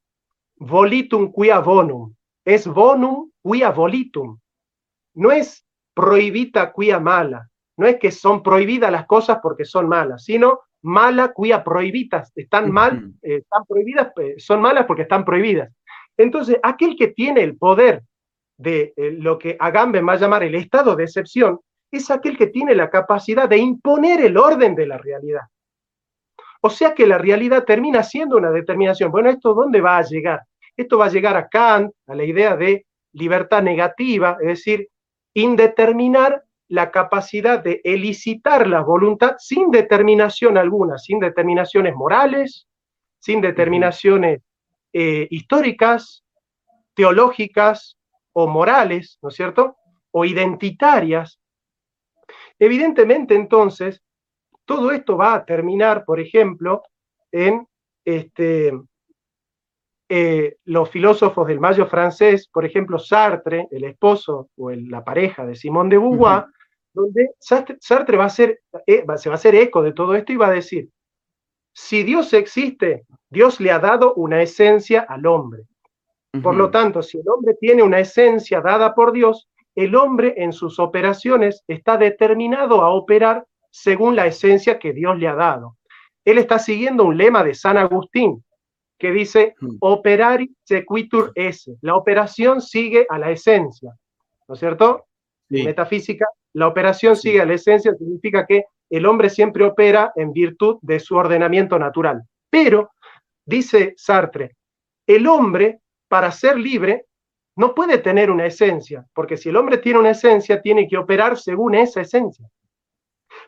volitum quia bonum, es bonum quia volitum. No es prohibita quia mala, no es que son prohibidas las cosas porque son malas, sino mala quia prohibitas, están mal, eh, están prohibidas, son malas porque están prohibidas. Entonces, aquel que tiene el poder de eh, lo que Agamben va a llamar el estado de excepción, es aquel que tiene la capacidad de imponer el orden de la realidad. O sea que la realidad termina siendo una determinación. Bueno, ¿esto dónde va a llegar? Esto va a llegar a Kant, a la idea de libertad negativa, es decir, indeterminar la capacidad de elicitar la voluntad sin determinación alguna, sin determinaciones morales, sin determinaciones eh, históricas, teológicas o morales, ¿no es cierto? O identitarias. Evidentemente, entonces, todo esto va a terminar, por ejemplo, en este, eh, los filósofos del mayo francés, por ejemplo, Sartre, el esposo o la pareja de Simón de Beauvoir, donde Sartre va a ser, eh, se va a hacer eco de todo esto y va a decir, si Dios existe, Dios le ha dado una esencia al hombre. Por lo tanto, si el hombre tiene una esencia dada por Dios, el hombre en sus operaciones está determinado a operar según la esencia que Dios le ha dado. Él está siguiendo un lema de San Agustín que dice operari sequitur esse. La operación sigue a la esencia, ¿no es cierto? Metafísica, la operación sigue a la esencia, significa que el hombre siempre opera en virtud de su ordenamiento natural. Pero, dice Sartre, el hombre, para ser libre, no puede tener una esencia, porque si el hombre tiene una esencia, tiene que operar según esa esencia.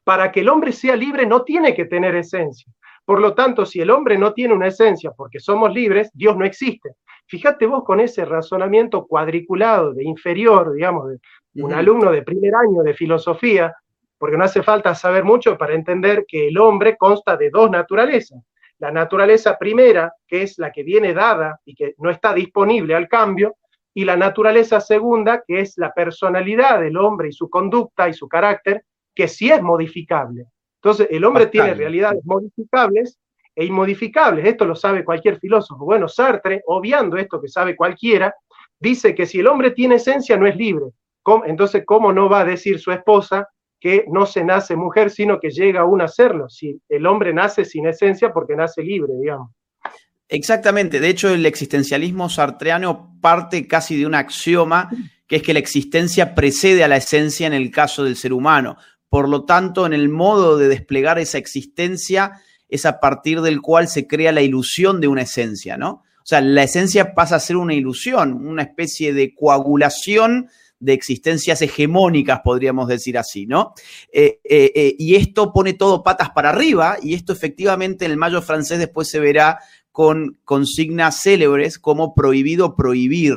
Para que el hombre sea libre, no tiene que tener esencia. Por lo tanto, si el hombre no tiene una esencia porque somos libres, Dios no existe. Fíjate vos con ese razonamiento cuadriculado de inferior, digamos, de un alumno de primer año de filosofía, porque no hace falta saber mucho para entender que el hombre consta de dos naturalezas. La naturaleza primera, que es la que viene dada y que no está disponible al cambio, y la naturaleza segunda, que es la personalidad del hombre y su conducta y su carácter, que sí es modificable. Entonces, el hombre tiene realidades modificables e inmodificables. Esto lo sabe cualquier filósofo. Bueno, Sartre, obviando esto que sabe cualquiera, dice que si el hombre tiene esencia no es libre. Entonces, ¿cómo no va a decir su esposa que no se nace mujer, sino que llega aún a serlo? Si el hombre nace sin esencia porque nace libre, digamos. Exactamente. De hecho, el existencialismo sartreano parte casi de un axioma, que es que la existencia precede a la esencia en el caso del ser humano. Por lo tanto, en el modo de desplegar esa existencia es a partir del cual se crea la ilusión de una esencia, ¿no? O sea, la esencia pasa a ser una ilusión, una especie de coagulación de existencias hegemónicas, podríamos decir así, ¿no? Eh, eh, eh, y esto pone todo patas para arriba, y esto efectivamente en el mayo francés después se verá con consignas célebres como prohibido prohibir,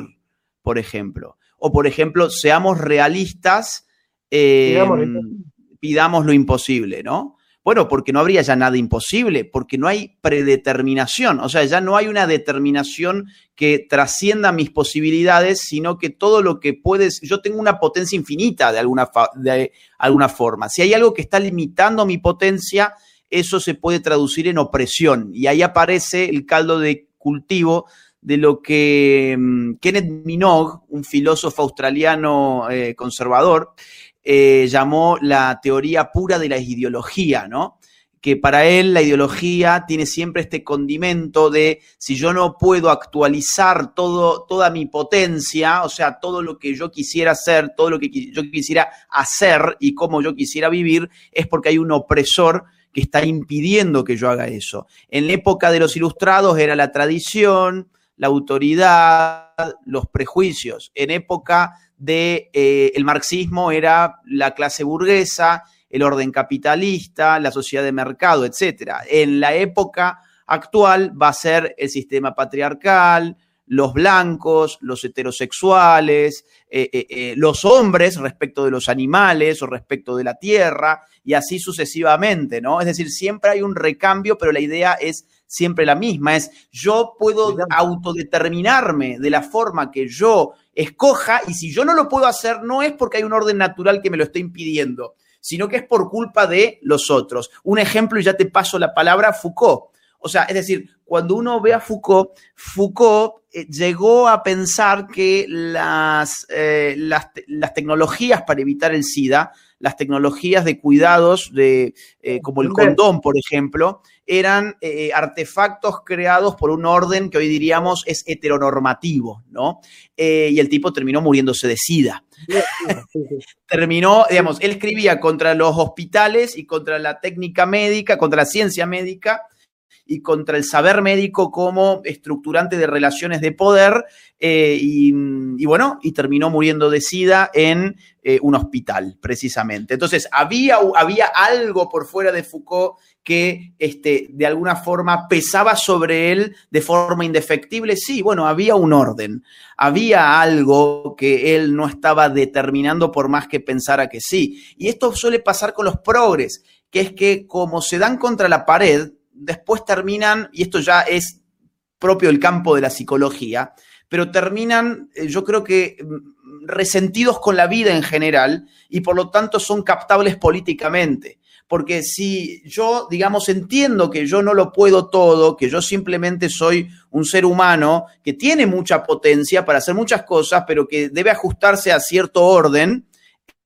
por ejemplo. O, por ejemplo, seamos realistas, pidamos lo imposible, ¿no? Bueno, porque no habría ya nada imposible, porque no hay predeterminación, o sea, ya no hay una determinación que trascienda mis posibilidades, sino que todo lo que puedes, yo tengo una potencia infinita de alguna, de alguna forma. Si hay algo que está limitando mi potencia, eso se puede traducir en opresión. Y ahí aparece el caldo de cultivo de lo que mm, Kenneth Minogue, un filósofo australiano eh, conservador, eh, llamó la teoría pura de la ideología, ¿no? Que para él la ideología tiene siempre este condimento de si yo no puedo actualizar todo, toda mi potencia, o sea, todo lo que yo quisiera hacer, todo lo que yo quisiera hacer y cómo yo quisiera vivir, es porque hay un opresor que está impidiendo que yo haga eso. En la época de los ilustrados era la tradición, la autoridad, los prejuicios. En época de, eh, el marxismo era la clase burguesa, el orden capitalista, la sociedad de mercado, etc. En la época actual va a ser el sistema patriarcal, los blancos, los heterosexuales, eh, eh, los hombres respecto de los animales o respecto de la tierra y así sucesivamente, ¿no? Es decir, siempre hay un recambio, pero la idea es siempre la misma, es yo puedo autodeterminarme de la forma que yo escoja y si yo no lo puedo hacer no es porque hay un orden natural que me lo esté impidiendo, sino que es por culpa de los otros. Un ejemplo, y ya te paso la palabra, Foucault. O sea, es decir, cuando uno ve a Foucault, Foucault eh, llegó a pensar que las, eh, las, tecnologías para evitar el SIDA, las tecnologías de cuidados, de, eh, como el condón, por ejemplo, eran artefactos creados por un orden que hoy diríamos es heteronormativo, ¿no? y el tipo terminó muriéndose de SIDA. terminó, digamos, él escribía contra los hospitales y contra la técnica médica, contra la ciencia médica, y contra el saber médico como estructurante de relaciones de poder eh, y, bueno, y terminó muriendo de SIDA en eh, un hospital, precisamente. Entonces, había, había algo por fuera de Foucault que este, de alguna forma pesaba sobre él de forma indefectible. Sí, bueno, había un orden, había algo que él no estaba determinando por más que pensara que sí. Y esto suele pasar con los progres, que es que como se dan contra la pared, después terminan, y esto ya es propio del campo de la psicología, pero terminan, eh, yo creo que mm, resentidos con la vida en general y por lo tanto son captables políticamente. Porque si yo, digamos, entiendo que yo no lo puedo todo, que yo simplemente soy un ser humano que tiene mucha potencia para hacer muchas cosas, pero que debe ajustarse a cierto orden,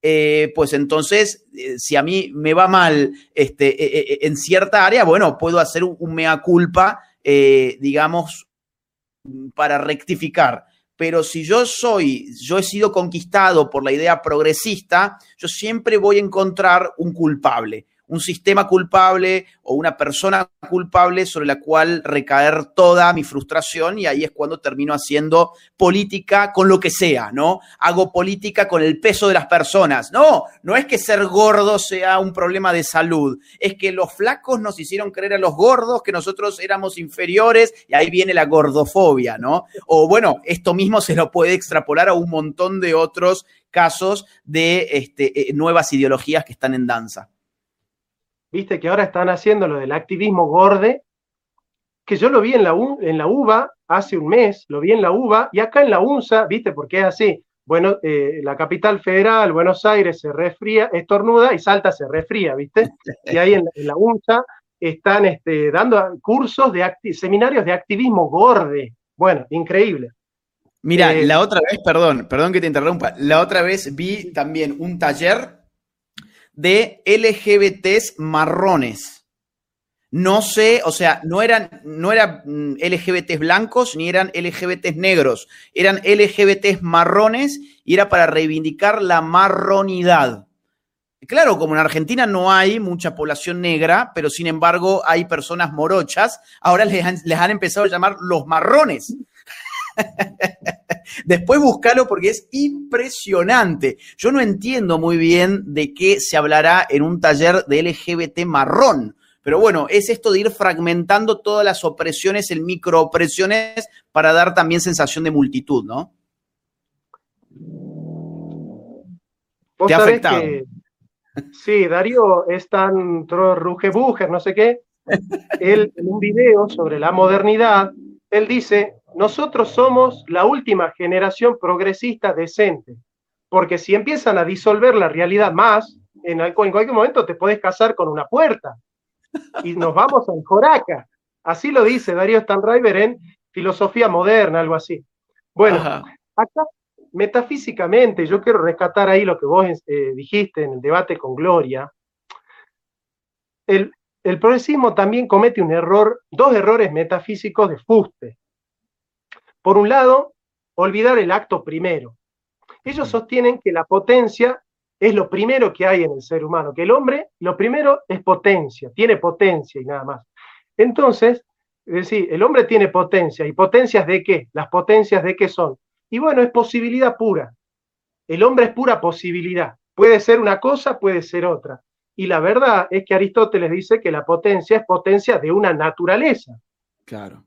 eh, pues entonces, eh, si a mí me va mal este, eh, en cierta área, bueno, puedo hacer un, mea culpa, digamos, para rectificar. Pero si yo soy, yo he sido conquistado por la idea progresista, yo siempre voy a encontrar un culpable un sistema culpable o una persona culpable sobre la cual recaer toda mi frustración y ahí es cuando termino haciendo política con lo que sea, ¿no? Hago política con el peso de las personas. No, no es que ser gordo sea un problema de salud, es que los flacos nos hicieron creer a los gordos que nosotros éramos inferiores y ahí viene la gordofobia, ¿no? O bueno, esto mismo se lo puede extrapolar a un montón de otros casos de este, eh, nuevas ideologías que están en danza viste que ahora están haciendo lo del activismo gorde, que yo lo vi en la, en la UBA hace un mes, lo vi en la UBA y acá en la UNSA, viste, porque es así. Bueno, eh, la capital federal, Buenos Aires, se resfría, estornuda y Salta se resfría, ¿viste? Y ahí en, la UNSA están este, dando cursos de seminarios de activismo gorde. Bueno, increíble. Mira, eh, la otra vez, perdón, perdón que te interrumpa, la otra vez vi también un taller de LGBTs marrones. No sé, o sea, no eran, no eran mm, LGBTs blancos ni eran LGBTs negros, eran LGBTs marrones y era para reivindicar la marronidad. Claro, como en Argentina no hay mucha población negra, pero sin embargo hay personas morochas, ahora les han, les han empezado a llamar los marrones. Después búscalo porque es impresionante. Yo no entiendo muy bien de qué se hablará en un taller de LGBT marrón. Pero bueno, es esto de ir fragmentando todas las opresiones en microopresiones para dar también sensación de multitud, ¿no? ¿Te ha afectado? sí, Darío es tan rugebujer, no sé qué. Él, en un video sobre la modernidad, él dice, nosotros somos la última generación progresista decente, porque si empiezan a disolver la realidad más, en, cualquier momento te podés casar con una puerta y nos vamos al Joraca. Así lo dice Darío Stanriver en Filosofía Moderna, algo así. Bueno, acá metafísicamente, yo quiero rescatar ahí lo que vos eh, dijiste en el debate con Gloria. El, el progresismo también comete un error, dos errores metafísicos de fuste. Por un lado, olvidar el acto primero. Ellos sostienen que la potencia es lo primero que hay en el ser humano, que el hombre lo primero es potencia, tiene potencia y nada más. Entonces, es decir, el hombre tiene potencia, ¿y potencias de qué? Las potencias de qué son. Y bueno, es posibilidad pura. El hombre es pura posibilidad. Puede ser una cosa, puede ser otra. Y la verdad es que Aristóteles dice que la potencia es potencia de una naturaleza. Claro.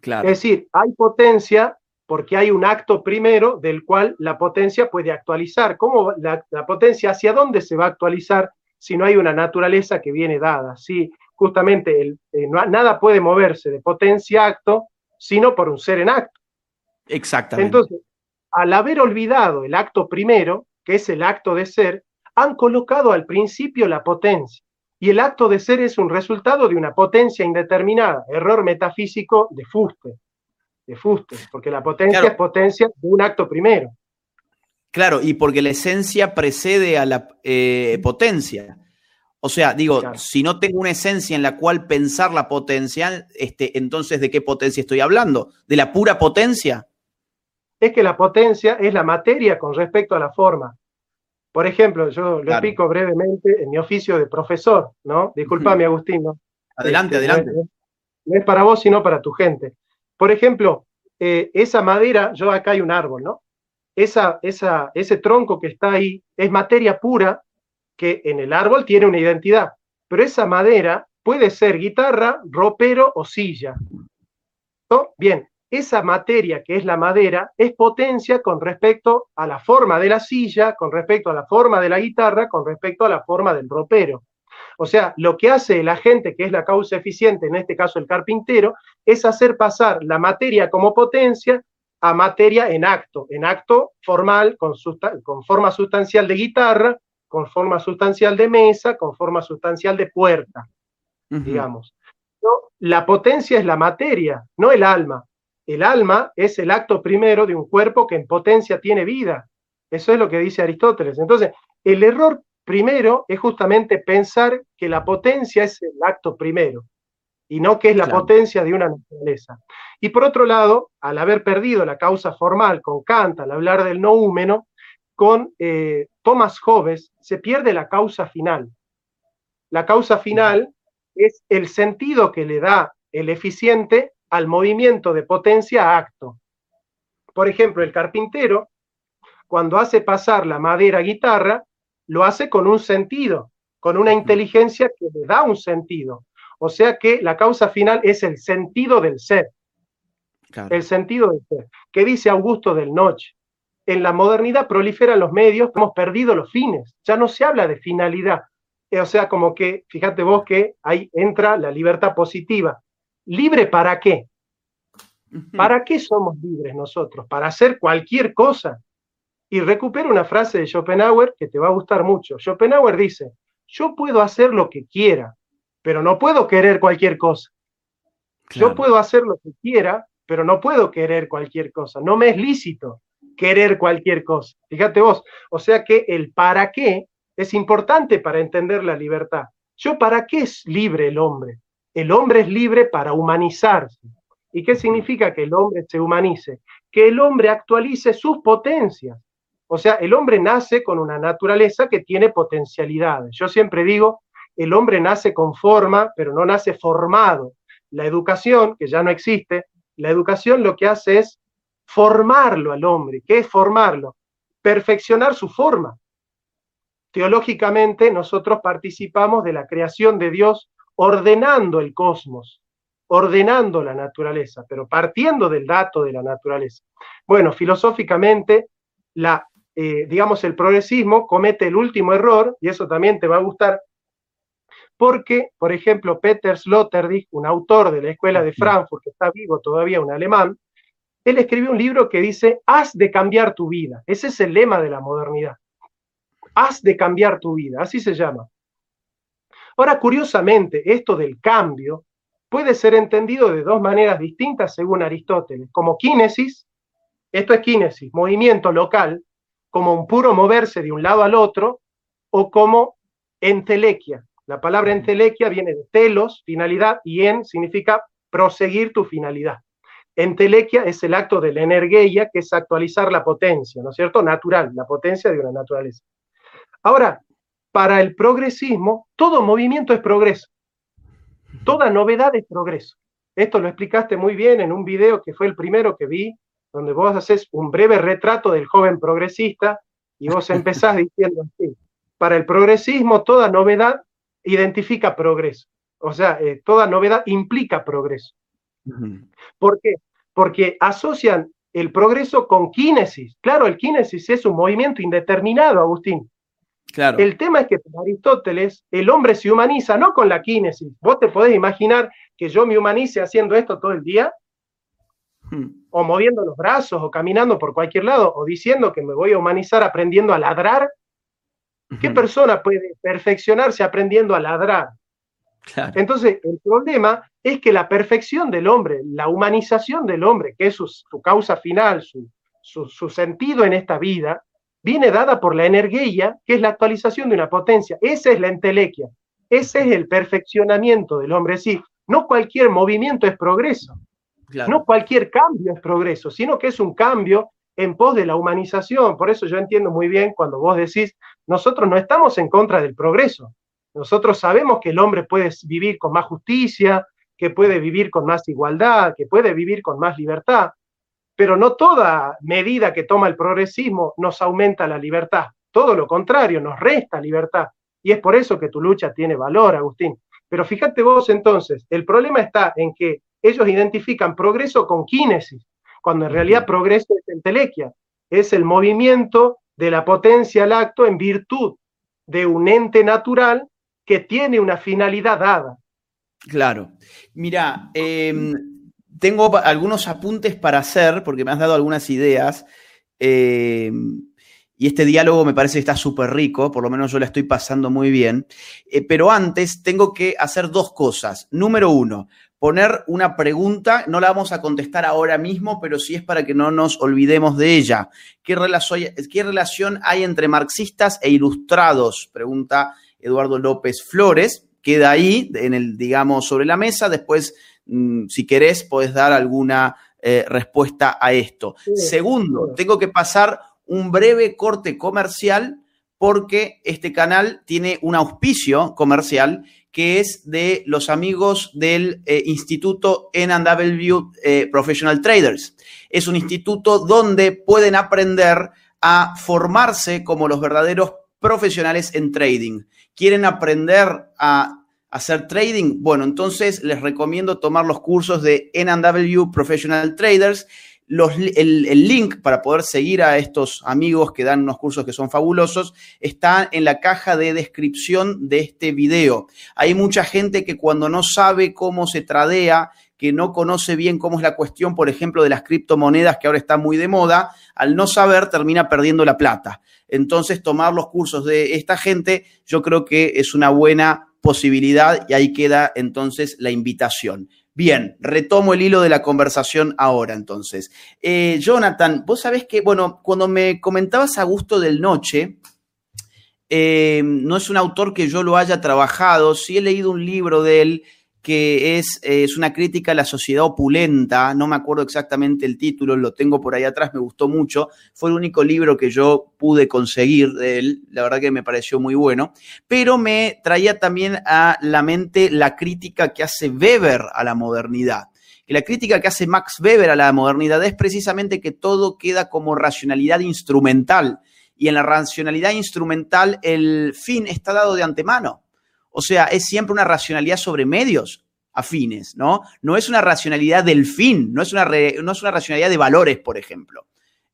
Es decir, hay potencia porque hay un acto primero del cual la potencia puede actualizar. ¿Cómo la, potencia hacia dónde se va a actualizar si no hay una naturaleza que viene dada? Si justamente el, eh, nada puede moverse de potencia a acto sino por un ser en acto. Exactamente. Entonces, al haber olvidado el acto primero, que es el acto de ser, han colocado al principio la potencia. y el acto de ser es un resultado de una potencia indeterminada, error metafísico de fuste, de fuste, porque la potencia es potencia de un acto primero. Claro, y porque la esencia precede a la eh, potencia. O sea, digo, si no tengo una esencia en la cual pensar la potencia, este, entonces ¿de qué potencia estoy hablando? ¿De la pura potencia? Es que la potencia es la materia con respecto a la forma. Por ejemplo, yo lo explico brevemente en mi oficio de profesor, ¿no? Disculpame, Agustín, ¿no? Adelante, este, adelante. No es, para vos, sino para tu gente. Por ejemplo, eh, esa madera, yo acá hay un árbol, ¿no? Esa, esa, ese tronco que está ahí es materia pura que en el árbol tiene una identidad, pero esa madera puede ser guitarra, ropero o silla. ¿No? Bien, esa materia que es la madera es potencia con respecto a la forma de la silla, con respecto a la forma de la guitarra, con respecto a la forma del ropero. O sea, lo que hace el agente, que es la causa eficiente, en este caso el carpintero, es hacer pasar la materia como potencia a materia en acto, en acto formal, con, con forma sustancial de guitarra, con forma sustancial de mesa, con forma sustancial de puerta, digamos. la potencia es la materia, no el alma. El alma es el acto primero de un cuerpo que en potencia tiene vida. Eso es lo que dice Aristóteles. Entonces, el error primero es justamente pensar que la potencia es el acto primero y no que es la potencia de una naturaleza. Y por otro lado, al haber perdido la causa formal con Kant, al hablar del no húmeno, con eh, Thomas Hobbes se pierde la causa final. La causa final es el sentido que le da el eficiente al movimiento de potencia a acto. Por ejemplo, el carpintero, cuando hace pasar la madera a guitarra, lo hace con un sentido, con una inteligencia que le da un sentido. O sea que la causa final es el sentido del ser. El sentido del ser. ¿Qué dice Augusto del Noche? en la modernidad proliferan los medios, hemos perdido los fines, ya no se habla de finalidad. O sea, como que, fíjate vos que ahí entra la libertad positiva. ¿Libre para qué? ¿Para qué somos libres nosotros? Para hacer cualquier cosa. Y recupero una frase de Schopenhauer que te va a gustar mucho. Schopenhauer dice, yo puedo hacer lo que quiera, pero no puedo querer cualquier cosa. Yo puedo hacer lo que quiera, pero no puedo querer cualquier cosa. No me es lícito querer cualquier cosa. Fíjate vos, o sea que el para qué es importante para entender la libertad. Yo, ¿para qué es libre el hombre? El hombre es libre para humanizarse. ¿Y qué significa que el hombre se humanice? Que el hombre actualice sus potencias. O sea, el hombre nace con una naturaleza que tiene potencialidades. Yo siempre digo, el hombre nace con forma, pero no nace formado. La educación, que ya no existe, la educación lo que hace es formarlo al hombre. ¿Qué es formarlo? Perfeccionar su forma. Teológicamente nosotros participamos de la creación de Dios ordenando el cosmos, ordenando la naturaleza, pero partiendo del dato de la naturaleza. Bueno, filosóficamente, la, eh, digamos, el progresismo comete el último error, y eso también te va a gustar, porque, por ejemplo, Peter Sloterdijk, un autor de la Escuela de Frankfurt, que está vivo todavía, un alemán, él escribió un libro que dice, has de cambiar tu vida. Ese es el lema de la modernidad. Has de cambiar tu vida, así se llama. Ahora, curiosamente, esto del cambio puede ser entendido de dos maneras distintas según Aristóteles, como kinesis, esto es kinesis, movimiento local, como un puro moverse de un lado al otro, o como entelequia. La palabra entelequia viene de telos, finalidad, y en significa proseguir tu finalidad. Entelequia es el acto de la energía, que es actualizar la potencia, ¿no es cierto? Natural, la potencia de una naturaleza. Ahora, para el progresismo, todo movimiento es progreso. Toda novedad es progreso. Esto lo explicaste muy bien en un video que fue el primero que vi, donde vos haces un breve retrato del joven progresista y vos empezás diciendo así, para el progresismo toda novedad identifica progreso. O sea, eh, toda novedad implica progreso. ¿Por qué? porque asocian el progreso con kinesis. Claro, el kinesis es un movimiento indeterminado, Agustín. Claro. El tema es que para Aristóteles el hombre se humaniza no con la kinesis. Vos te podés imaginar que yo me humanice haciendo esto todo el día, hmm. o moviendo los brazos, o caminando por cualquier lado, o diciendo que me voy a humanizar aprendiendo a ladrar. ¿Qué persona puede perfeccionarse aprendiendo a ladrar? Entonces, el problema es que la perfección del hombre, la humanización del hombre, que es su, causa final, su, su, sentido en esta vida, viene dada por la energía, que es la actualización de una potencia. Esa es la entelequia, ese es el perfeccionamiento del hombre. Sí, no cualquier movimiento es progreso, no cualquier cambio es progreso, sino que es un cambio en pos de la humanización. Por eso yo entiendo muy bien cuando vos decís, nosotros no estamos en contra del progreso, nosotros sabemos que el hombre puede vivir con más justicia, que puede vivir con más igualdad, que puede vivir con más libertad, pero no toda medida que toma el progresismo nos aumenta la libertad, todo lo contrario, nos resta libertad. Y es por eso que tu lucha tiene valor, Agustín. Pero fíjate vos entonces, el problema está en que ellos identifican progreso con kinesis, cuando en realidad progreso es entelequia, es el movimiento de la potencia al acto en virtud de un ente natural que tiene una finalidad dada. Claro. Mira, em, tengo algunos apuntes para hacer, porque me has dado algunas ideas. Em, y este diálogo me parece que está súper rico, por lo menos yo la estoy pasando muy bien. Eh, pero antes tengo que hacer dos cosas. Número uno, poner una pregunta, no la vamos a contestar ahora mismo, pero sí es para que no nos olvidemos de ella. ¿Qué relación, qué relación hay entre marxistas e ilustrados? Pregunta Eduardo López Flores. Queda ahí, en el, digamos, sobre la mesa. Después, si querés, podés dar alguna eh, respuesta a esto. Segundo, tengo que pasar un breve corte comercial porque este canal tiene un auspicio comercial que es de los amigos del eh, Instituto NW eh, Professional Traders. Es un instituto donde pueden aprender a formarse como los verdaderos profesionales en trading quieren aprender a hacer trading, bueno, entonces les recomiendo tomar los cursos de NW Professional Traders. el, el, link para poder seguir a estos amigos que dan unos cursos que son fabulosos está en la caja de descripción de este video. Hay mucha gente que cuando no sabe cómo se tradea, que no conoce bien cómo es la cuestión, por ejemplo, de las criptomonedas que ahora está muy de moda, al no saber termina perdiendo la plata. Entonces, tomar los cursos de esta gente, yo creo que es una buena posibilidad y ahí queda entonces la invitación. Bien, retomo el hilo de la conversación ahora entonces. Eh, Jonathan, vos sabés que, bueno, cuando me comentabas a gusto del noche, eh, no es un autor que yo lo haya trabajado, sí he leído un libro de él que es, es, una crítica a la sociedad opulenta, no me acuerdo exactamente el título, lo tengo por ahí atrás, me gustó mucho, fue el único libro que yo pude conseguir de él, la verdad que me pareció muy bueno, pero me traía también a la mente la crítica que hace Weber a la modernidad. Que la crítica que hace Max Weber a la modernidad es precisamente que todo queda como racionalidad instrumental, y en la racionalidad instrumental el fin está dado de antemano. O sea, es siempre una racionalidad sobre medios afines, ¿no? No es una racionalidad del fin, no es una, no es una racionalidad de valores, por ejemplo.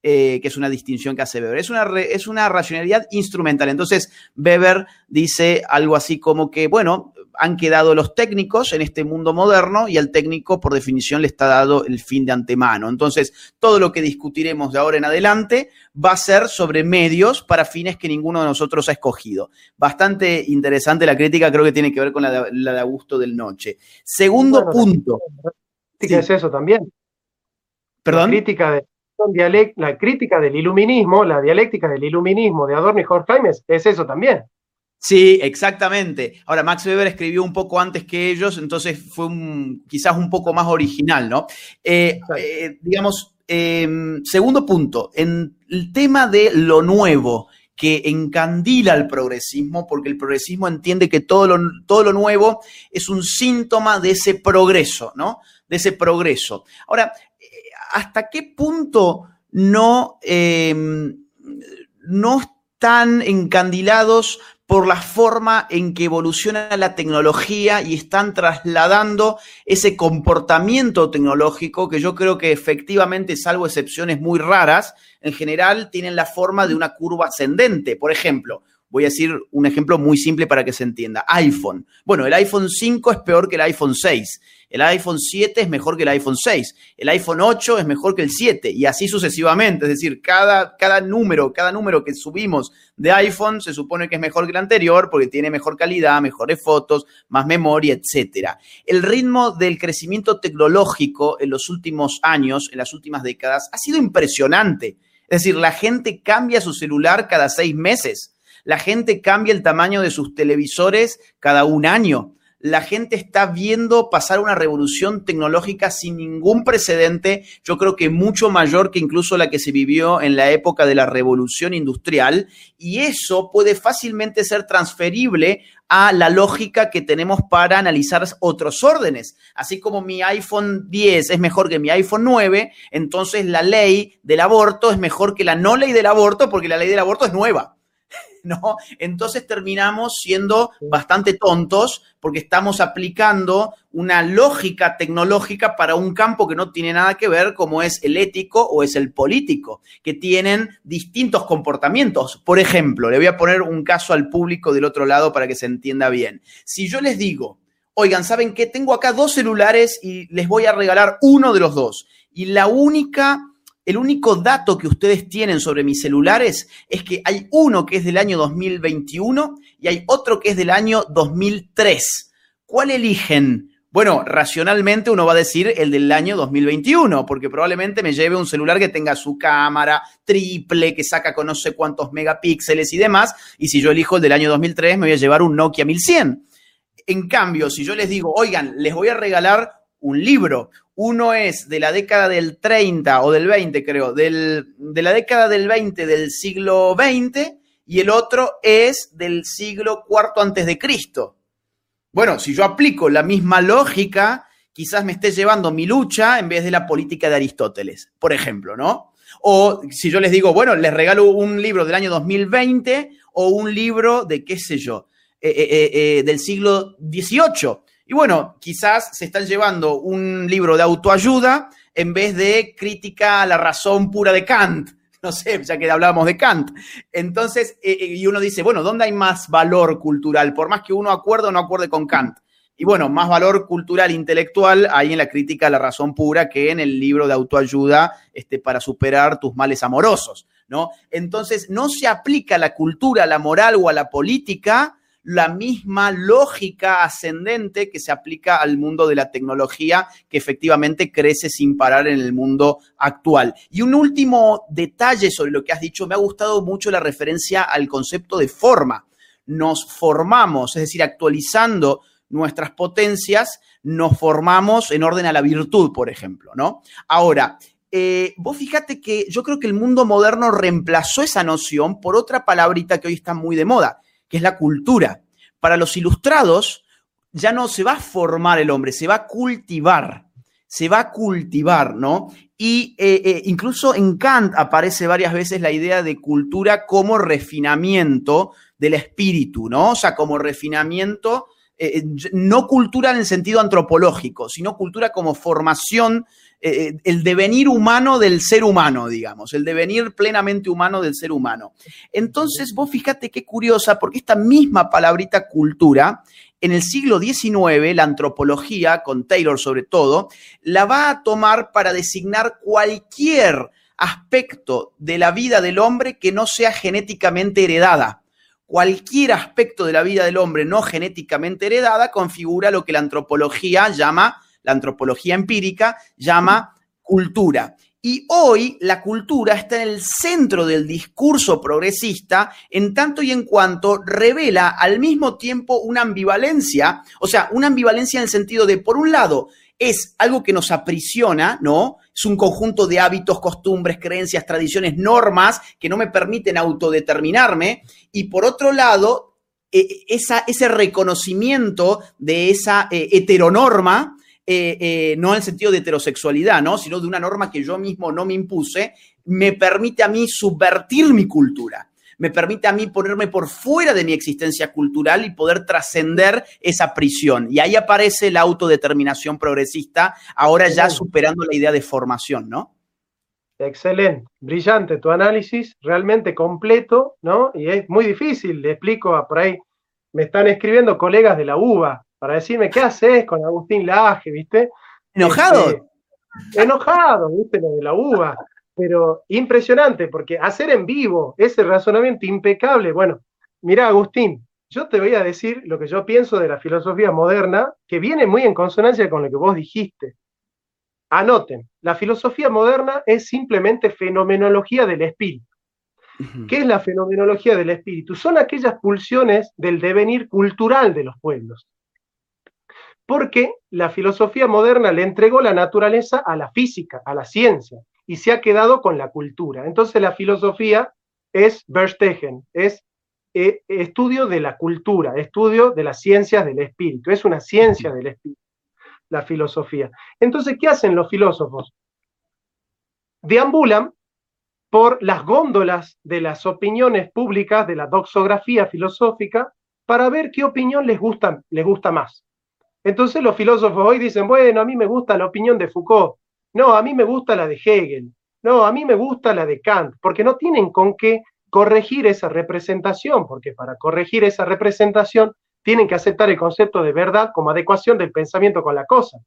Eh, que es una distinción que hace Weber. Es una, es una racionalidad instrumental. Entonces, Weber dice algo así como que, bueno, han quedado los técnicos en este mundo moderno y al técnico, por definición, le está dado el fin de antemano. Entonces, todo lo que discutiremos de ahora en adelante va a ser sobre medios para fines que ninguno de nosotros ha escogido. Bastante interesante la crítica, creo que tiene que ver con la de, Augusto del Noche. Segundo punto. La es eso también. Perdón. La crítica de la crítica del iluminismo, la dialéctica del iluminismo de Adorno y Horkheimer es, eso también. Sí, exactamente. Ahora, Max Weber escribió un poco antes que ellos, entonces fue quizás un poco más original, ¿no? Eh, eh, digamos, em, segundo punto, en el tema de lo nuevo que encandila al progresismo, porque el progresismo entiende que todo lo, todo lo nuevo es un síntoma de ese progreso, ¿no? De ese progreso. Ahora, hasta qué punto no, em, no están encandilados por la forma en que evoluciona la tecnología y están trasladando ese comportamiento tecnológico que yo creo que efectivamente, salvo excepciones muy raras, en general tienen la forma de una curva ascendente. Por ejemplo, Voy a decir un ejemplo muy simple para que se entienda. iPhone. Bueno, el iPhone 5 es peor que el iPhone 6. El iPhone 7 es mejor que el iPhone 6. El iPhone 8 es mejor que el 7 y así sucesivamente. Es decir, cada, cada número, cada número que subimos de iPhone se supone que es mejor que el anterior porque tiene mejor calidad, mejores fotos, más memoria, etc. El ritmo del crecimiento tecnológico en los últimos años, en las últimas décadas, ha sido impresionante. Es decir, la gente cambia su celular cada seis meses. La gente cambia el tamaño de sus televisores cada un año la gente está viendo pasar una revolución tecnológica sin ningún precedente, yo creo que mucho mayor que incluso la que se vivió en la época de la revolución industrial, y eso puede fácilmente ser transferible a la lógica que tenemos para analizar otros órdenes. Así como mi iPhone 10 es mejor que mi iPhone 9, entonces la ley del aborto es mejor que la no ley del aborto porque la ley del aborto es nueva. ¿No? Entonces terminamos siendo bastante tontos porque estamos aplicando una lógica tecnológica para un campo que no tiene nada que ver como es el ético o es el político, que tienen distintos comportamientos. Por ejemplo, le voy a poner un caso al público del otro lado para que se entienda bien. Si yo les digo, oigan, ¿saben qué? Tengo acá dos celulares y les voy a regalar uno de los dos. Y la única el único dato que ustedes tienen sobre mis celulares es que hay uno que es del año 2021 y hay otro que es del año 2003. ¿Cuál eligen? Bueno, racionalmente uno va a decir el del año 2021, porque probablemente me lleve un celular que tenga su cámara triple, que saca con no sé cuántos megapíxeles y demás, y si yo elijo el del año 2003 me voy a llevar un Nokia 1100. En cambio, si yo les digo, oigan, les voy a regalar un libro. Uno es de la década del 30 o del 20, creo, del, de la década del 20 del siglo XX y el otro es del siglo IV antes de Cristo. Bueno, si yo aplico la misma lógica, quizás me esté llevando mi lucha en vez de la política de Aristóteles, por ejemplo, ¿no? O si yo les digo, bueno, les regalo un libro del año 2020 o un libro de, qué sé yo, eh, eh, eh, del siglo XVIII. Y bueno, quizás se están llevando un libro de autoayuda en vez de crítica a la razón pura de Kant. No sé, ya que hablábamos de Kant. Entonces, eh, eh, y uno dice, bueno, ¿dónde hay más valor cultural? Por más que uno acuerde o no acuerde con Kant. Y bueno, más valor cultural, intelectual, hay en la crítica a la razón pura que en el libro de autoayuda este, para superar tus males amorosos, ¿no? Entonces, no se aplica a la cultura, a la moral o a la política la misma lógica ascendente que se aplica al mundo de la tecnología, que efectivamente crece sin parar en el mundo actual. Y un último detalle sobre lo que has dicho, me ha gustado mucho la referencia al concepto de forma. Nos formamos, es decir, actualizando nuestras potencias, nos formamos en orden a la virtud, por ejemplo, ¿no? Ahora, eh, vos fíjate que yo creo que el mundo moderno reemplazó esa noción por otra palabrita que hoy está muy de moda, que es la cultura. Para los ilustrados, ya no se va a formar el hombre, se va a cultivar, se va a cultivar, ¿no? Y eh, eh, incluso en Kant aparece varias veces la idea de cultura como refinamiento del espíritu, ¿no? O sea, como refinamiento, eh, no cultura en el sentido antropológico, sino cultura como formación eh, el devenir humano del ser humano, digamos, el devenir plenamente humano del ser humano. Entonces, vos fíjate qué curiosa, porque esta misma palabrita cultura, en el siglo XIX, la antropología, con Taylor sobre todo, la va a tomar para designar cualquier aspecto de la vida del hombre que no sea genéticamente heredada. Cualquier aspecto de la vida del hombre no genéticamente heredada configura lo que la antropología llama la antropología empírica, llama cultura. Y hoy la cultura está en el centro del discurso progresista en tanto y en cuanto revela al mismo tiempo una ambivalencia, o sea, una ambivalencia en el sentido de, por un lado, es algo que nos aprisiona, ¿no? Es un conjunto de hábitos, costumbres, creencias, tradiciones, normas que no me permiten autodeterminarme. Y por otro lado, e, esa, ese reconocimiento de esa eh, heteronorma eh, eh, no en el sentido de heterosexualidad, ¿no? sino de una norma que yo mismo no me impuse, me permite a mí subvertir mi cultura, me permite a mí ponerme por fuera de mi existencia cultural y poder trascender esa prisión. Y ahí aparece la autodeterminación progresista, ahora ya superando la idea de formación, ¿no? Excelente, brillante tu análisis, realmente completo, ¿no? Y es muy difícil, le explico a por ahí, me están escribiendo colegas de la UBA para decirme, ¿qué haces con Agustín Laje, viste? ¿Enojado? Este, enojado, viste, lo de la UBA, pero impresionante, porque hacer en vivo ese razonamiento impecable, bueno, mira Agustín, yo te voy a decir lo que yo pienso de la filosofía moderna, que viene muy en consonancia con lo que vos dijiste. Anoten, la filosofía moderna es simplemente fenomenología del espíritu. ¿Qué es la fenomenología del espíritu? Son aquellas pulsiones del devenir cultural de los pueblos. Porque la filosofía moderna le entregó la naturaleza a la física, a la ciencia, y se ha quedado con la cultura. Entonces la filosofía es Verstehen, es eh, estudio de la cultura, estudio de las ciencias del espíritu, es una ciencia del espíritu la filosofía. Entonces, ¿qué hacen los filósofos? Deambulan por las góndolas de las opiniones públicas, de la doxografía filosófica, para ver qué opinión les gusta, les gusta más. Entonces los filósofos hoy dicen, bueno, a mí me gusta la opinión de Foucault, no, a mí me gusta la de Hegel, no, a mí me gusta la de Kant, porque no tienen con qué corregir esa representación, porque para corregir esa representación tienen que aceptar el concepto de verdad como adecuación del pensamiento con la cosa.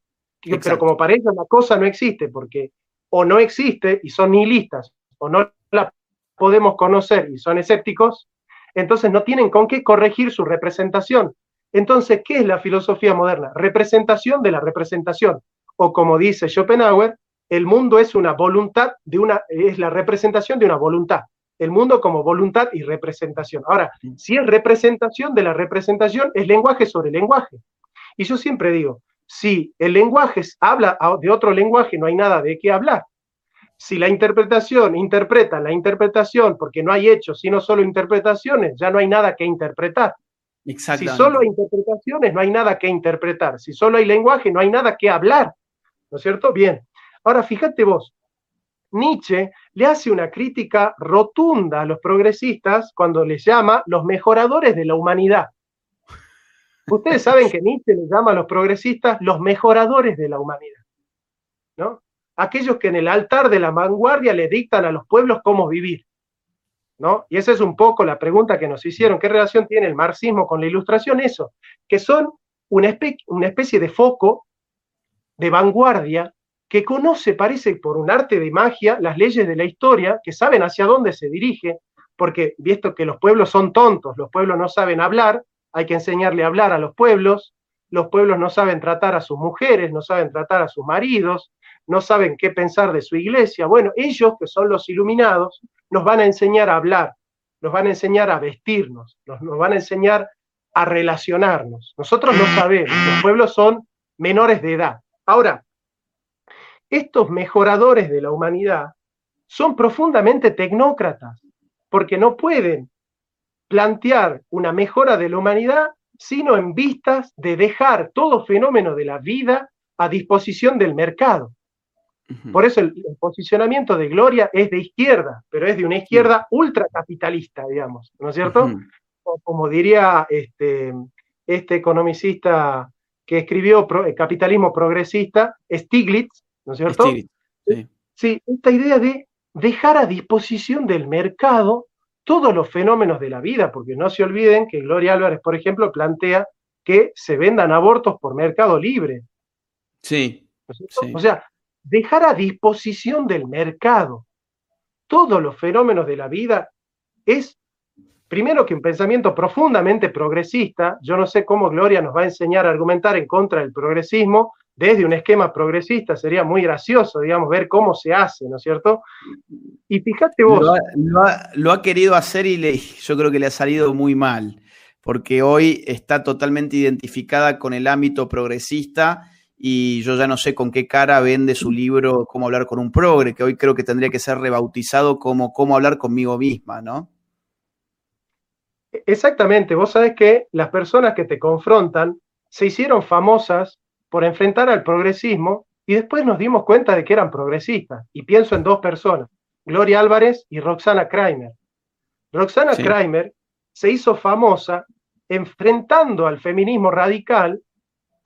Pero como para ellos la cosa no existe, porque o no existe y son nihilistas, o no la podemos conocer y son escépticos, entonces no tienen con qué corregir su representación. Entonces, ¿qué es la filosofía moderna? Representación de la representación. O como dice Schopenhauer, el mundo es una voluntad de una, es la representación de una voluntad el mundo como voluntad y representación. Ahora, si es representación de la representación, es lenguaje sobre lenguaje. Y yo siempre digo, si el lenguaje habla de otro lenguaje, no hay nada de qué hablar. Si la interpretación interpreta la interpretación porque no hay hechos, sino solo interpretaciones, ya no hay nada que interpretar. Si solo hay interpretaciones, no hay nada que interpretar. Si solo hay lenguaje, no hay nada que hablar. ¿No es cierto? Bien. Ahora, fíjate vos, Nietzsche le hace una crítica rotunda a los progresistas cuando les llama los mejoradores de la humanidad. Ustedes saben que Nietzsche le llama a los progresistas los mejoradores de la humanidad, ¿no? Aquellos que en el altar de la vanguardia le dictan a los pueblos cómo vivir, ¿no? Y esa es un poco la pregunta que nos hicieron, ¿qué relación tiene el marxismo con la ilustración? Eso, que son una, una especie de foco de vanguardia que conoce, parece por un arte de magia, las leyes de la historia, que saben hacia dónde se dirige, porque visto que los pueblos son tontos, los pueblos no saben hablar, hay que enseñarle a hablar a los pueblos, los pueblos no saben tratar a sus mujeres, no saben tratar a sus maridos, no saben qué pensar de su iglesia. Bueno, ellos, que son los iluminados, nos van a enseñar a hablar, nos van a enseñar a vestirnos, nos, van a enseñar a relacionarnos. Nosotros no sabemos, los pueblos son menores de edad. Ahora, estos mejoradores de la humanidad son profundamente tecnócratas, porque no pueden plantear una mejora de la humanidad sino en vistas de dejar todo fenómeno de la vida a disposición del mercado. Por eso el, posicionamiento de Gloria es de izquierda, pero es de una izquierda ultracapitalista, digamos, ¿no es cierto? Como diría este, este economicista que escribió Capitalismo Progresista, Stiglitz, ¿no es cierto? Sí. esta idea de dejar a disposición del mercado todos los fenómenos de la vida, porque no se olviden que Gloria Álvarez, por ejemplo, plantea que se vendan abortos por mercado libre. Sí. O sea, dejar a disposición del mercado todos los fenómenos de la vida es, primero que un pensamiento profundamente progresista, yo no sé cómo Gloria nos va a enseñar a argumentar en contra del progresismo, desde un esquema progresista, sería muy gracioso, digamos, ver cómo se hace, ¿no es cierto? Y fíjate vos. Lo ha, querido hacer y yo creo que le ha salido muy mal, porque hoy está totalmente identificada con el ámbito progresista y yo ya no sé con qué cara vende su libro Cómo hablar con un progre, que hoy creo que tendría que ser rebautizado como Cómo hablar conmigo misma, ¿no? Exactamente, vos sabés que las personas que te confrontan se hicieron famosas por enfrentar al progresismo y después nos dimos cuenta de que eran progresistas. Y pienso en dos personas, Gloria Álvarez y Roxana Kramer. Roxana Kramer se hizo famosa enfrentando al feminismo radical,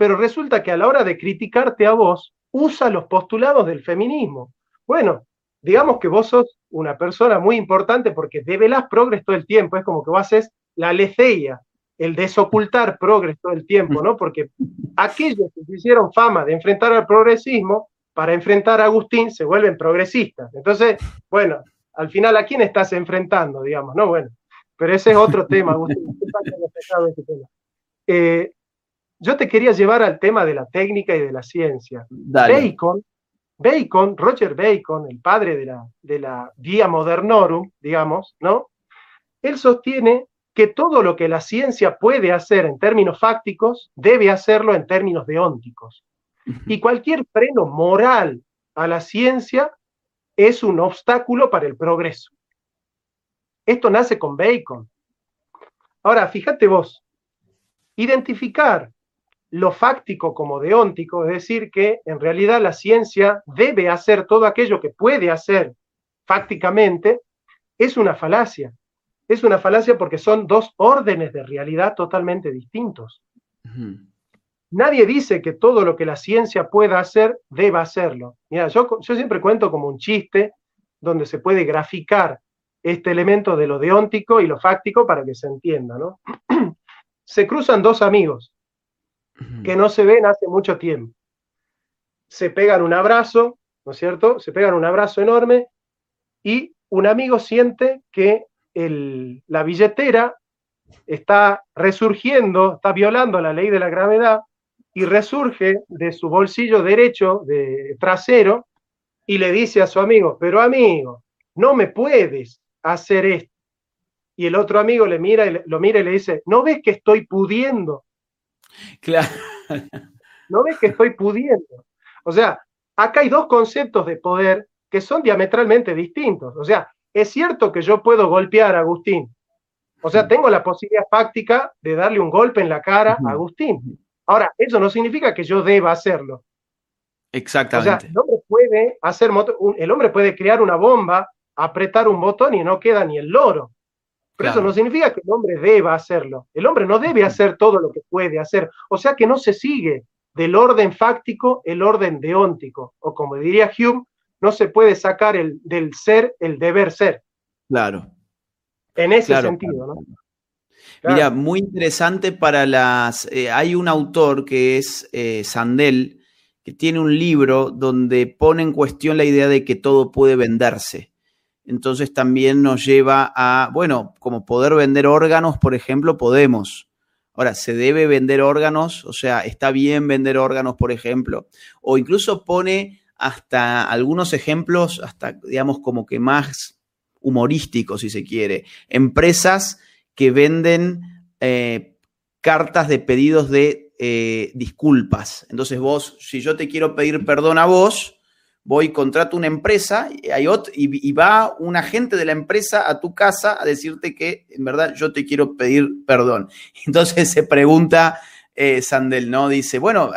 pero resulta que a la hora de criticarte a vos, usa los postulados del feminismo. Bueno, digamos que vos sos una persona muy importante porque develás progres todo el tiempo, es como que vos haces la leceia, el desocultar progres todo el tiempo, ¿no? Porque aquellos que hicieron fama de enfrentar al progresismo, para enfrentar a Agustín se vuelven progresistas. Entonces, bueno, al final, ¿a quién estás enfrentando, digamos? No, bueno, pero ese es otro tema, Agustín. Eh, yo te quería llevar al tema de la técnica y de la ciencia. Bacon, Bacon, Roger Bacon, el padre de la, de la Via Modernorum, digamos, ¿no? Él sostiene que todo lo que la ciencia puede hacer en términos fácticos, debe hacerlo en términos deónticos. Y cualquier freno moral a la ciencia es un obstáculo para el progreso. Esto nace con Bacon. Ahora, fíjate vos, identificar lo fáctico como deóntico, es decir, que en realidad la ciencia debe hacer todo aquello que puede hacer fácticamente, es una falacia. Es una falacia porque son dos órdenes de realidad totalmente distintos. Nadie dice que todo lo que la ciencia pueda hacer deba hacerlo. Mira, yo, yo siempre cuento como un chiste donde se puede graficar este elemento de lo deóntico y lo fáctico para que se entienda, ¿no? se cruzan dos amigos que no se ven hace mucho tiempo. Se pegan un abrazo, ¿no es cierto? Se pegan un abrazo enorme y un amigo siente que la billetera está resurgiendo, está violando la ley de la gravedad y resurge de su bolsillo derecho, de trasero, y le dice a su amigo, pero amigo, no me puedes hacer esto. Y el otro amigo le mira y lo mira y le dice, ¿no ves que estoy pudiendo? Claro. ¿No ves que estoy pudiendo? O sea, acá hay dos conceptos de poder que son diametralmente distintos. O sea, es cierto que yo puedo golpear a Agustín. O sea, tengo la posibilidad fáctica de darle un golpe en la cara a Agustín. Ahora, eso no significa que yo deba hacerlo. Exactamente. O sea, el hombre puede hacer, el hombre puede crear una bomba, apretar un botón y no queda ni el loro. Pero eso no significa que el hombre deba hacerlo. El hombre no debe hacer todo lo que puede hacer. O sea que no se sigue del orden fáctico el orden deóntico. O como diría Hume, no se puede sacar el, del ser el deber ser. Claro. En ese sentido, ¿no? Mira, muy interesante para las... Eh, hay un autor que es eh, Sandel, que tiene un libro donde pone en cuestión la idea de que todo puede venderse. Entonces también nos lleva a, bueno, como poder vender órganos, por ejemplo, podemos. Ahora, ¿se debe vender órganos? O sea, ¿está bien vender órganos, por ejemplo? O incluso pone hasta algunos ejemplos, hasta, digamos, como que más humorísticos, si se quiere. Empresas que venden eh, cartas de pedidos de eh, disculpas. Entonces vos, si yo te quiero pedir perdón a vos, voy, contrato una empresa y, y, va un agente de la empresa a tu casa a decirte que en verdad yo te quiero pedir perdón. Entonces se pregunta eh, Sandel, ¿no? Dice, bueno,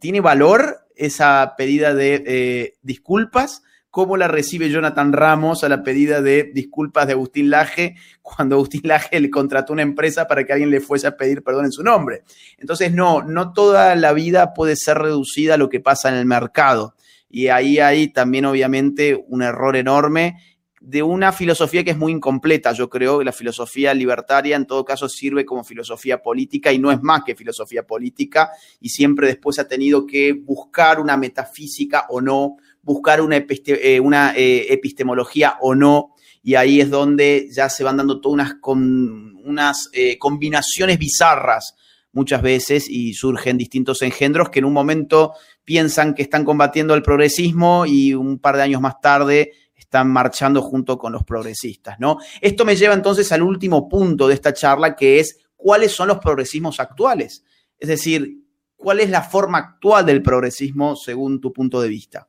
¿tiene valor esa pedida de disculpas? cómo la recibe Jonathan Ramos a la pedida de disculpas de Agustín Laje cuando Agustín Laje le contrató una empresa para que alguien le fuese a pedir perdón en su nombre. Entonces, no, no toda la vida puede ser reducida a lo que pasa en el mercado. Y ahí hay también, obviamente, un error enorme de una filosofía que es muy incompleta. Yo creo que la filosofía libertaria en todo caso sirve como filosofía política y no es más que filosofía política y siempre después ha tenido que buscar una metafísica o no, buscar una, eh, una eh, epistemología o no, y ahí es donde ya se van dando todas unas, unas eh, combinaciones bizarras muchas veces y surgen distintos engendros que en un momento piensan que están combatiendo el progresismo y un par de años más tarde están marchando junto con los progresistas, ¿no? Esto me lleva entonces al último punto de esta charla, que es cuáles son los progresismos actuales. Es decir, cuál es la forma actual del progresismo según tu punto de vista.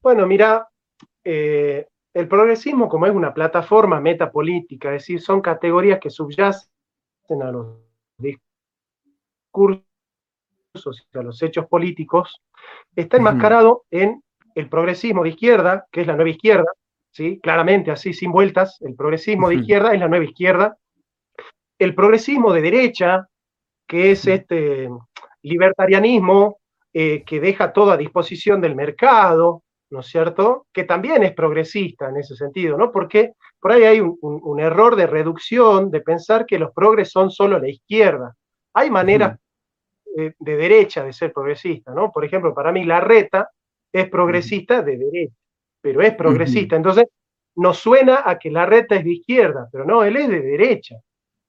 Bueno, mira, eh, el progresismo como es una plataforma metapolítica, es decir, son categorías que subyacen a los discursos y a los hechos políticos, está enmascarado en el progresismo de izquierda, que es la nueva izquierda, ¿sí? claramente así, sin vueltas, el progresismo de izquierda es la nueva izquierda, el progresismo de derecha, que es este libertarianismo eh, que deja todo a disposición del mercado, ¿no es cierto? Que también es progresista en ese sentido, ¿no? Porque por ahí hay un, error de reducción, de pensar que los progres son solo la izquierda. Hay maneras de, derecha de ser progresista, ¿no? Por ejemplo, para mí la reta es progresista de derecha, pero es progresista. Entonces, nos suena a que la reta es de izquierda, pero no, él es de derecha.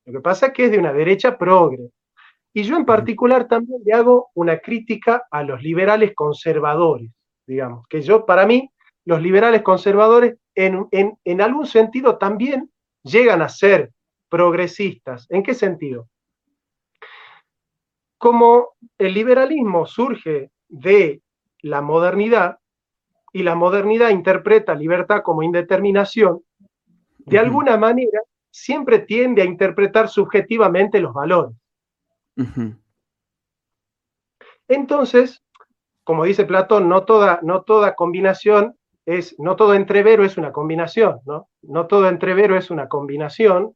Lo que pasa es que es de una derecha progre. Y yo en particular también le hago una crítica a los liberales conservadores, digamos, que yo, para mí, los liberales conservadores en, en algún sentido también llegan a ser progresistas. ¿En qué sentido? Como el liberalismo surge de la modernidad, y la modernidad interpreta libertad como indeterminación, de alguna manera siempre tiende a interpretar subjetivamente los valores. Entonces, como dice Platón, no toda, no toda combinación no todo entrevero es una combinación, ¿no? No todo entrevero es una combinación.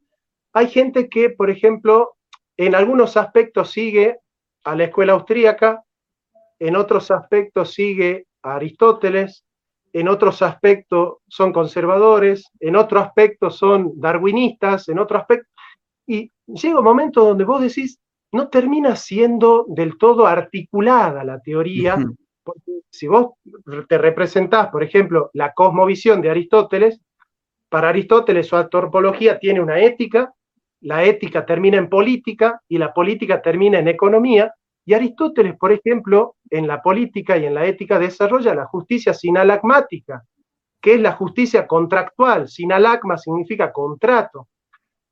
Hay gente que, por ejemplo, en algunos aspectos sigue a la escuela austríaca, en otros aspectos sigue a Aristóteles, en otros aspectos son conservadores, en otro aspecto son darwinistas, en otro aspecto... Y llega un momento donde vos decís, no termina siendo del todo articulada la teoría, si vos te representás, por ejemplo, la cosmovisión de Aristóteles, para Aristóteles su antropología tiene una ética, la ética termina en política y la política termina en economía, y Aristóteles, por ejemplo, en la política y en la ética desarrolla la justicia sinalagmática, que es la justicia contractual. Sinalagma significa contrato.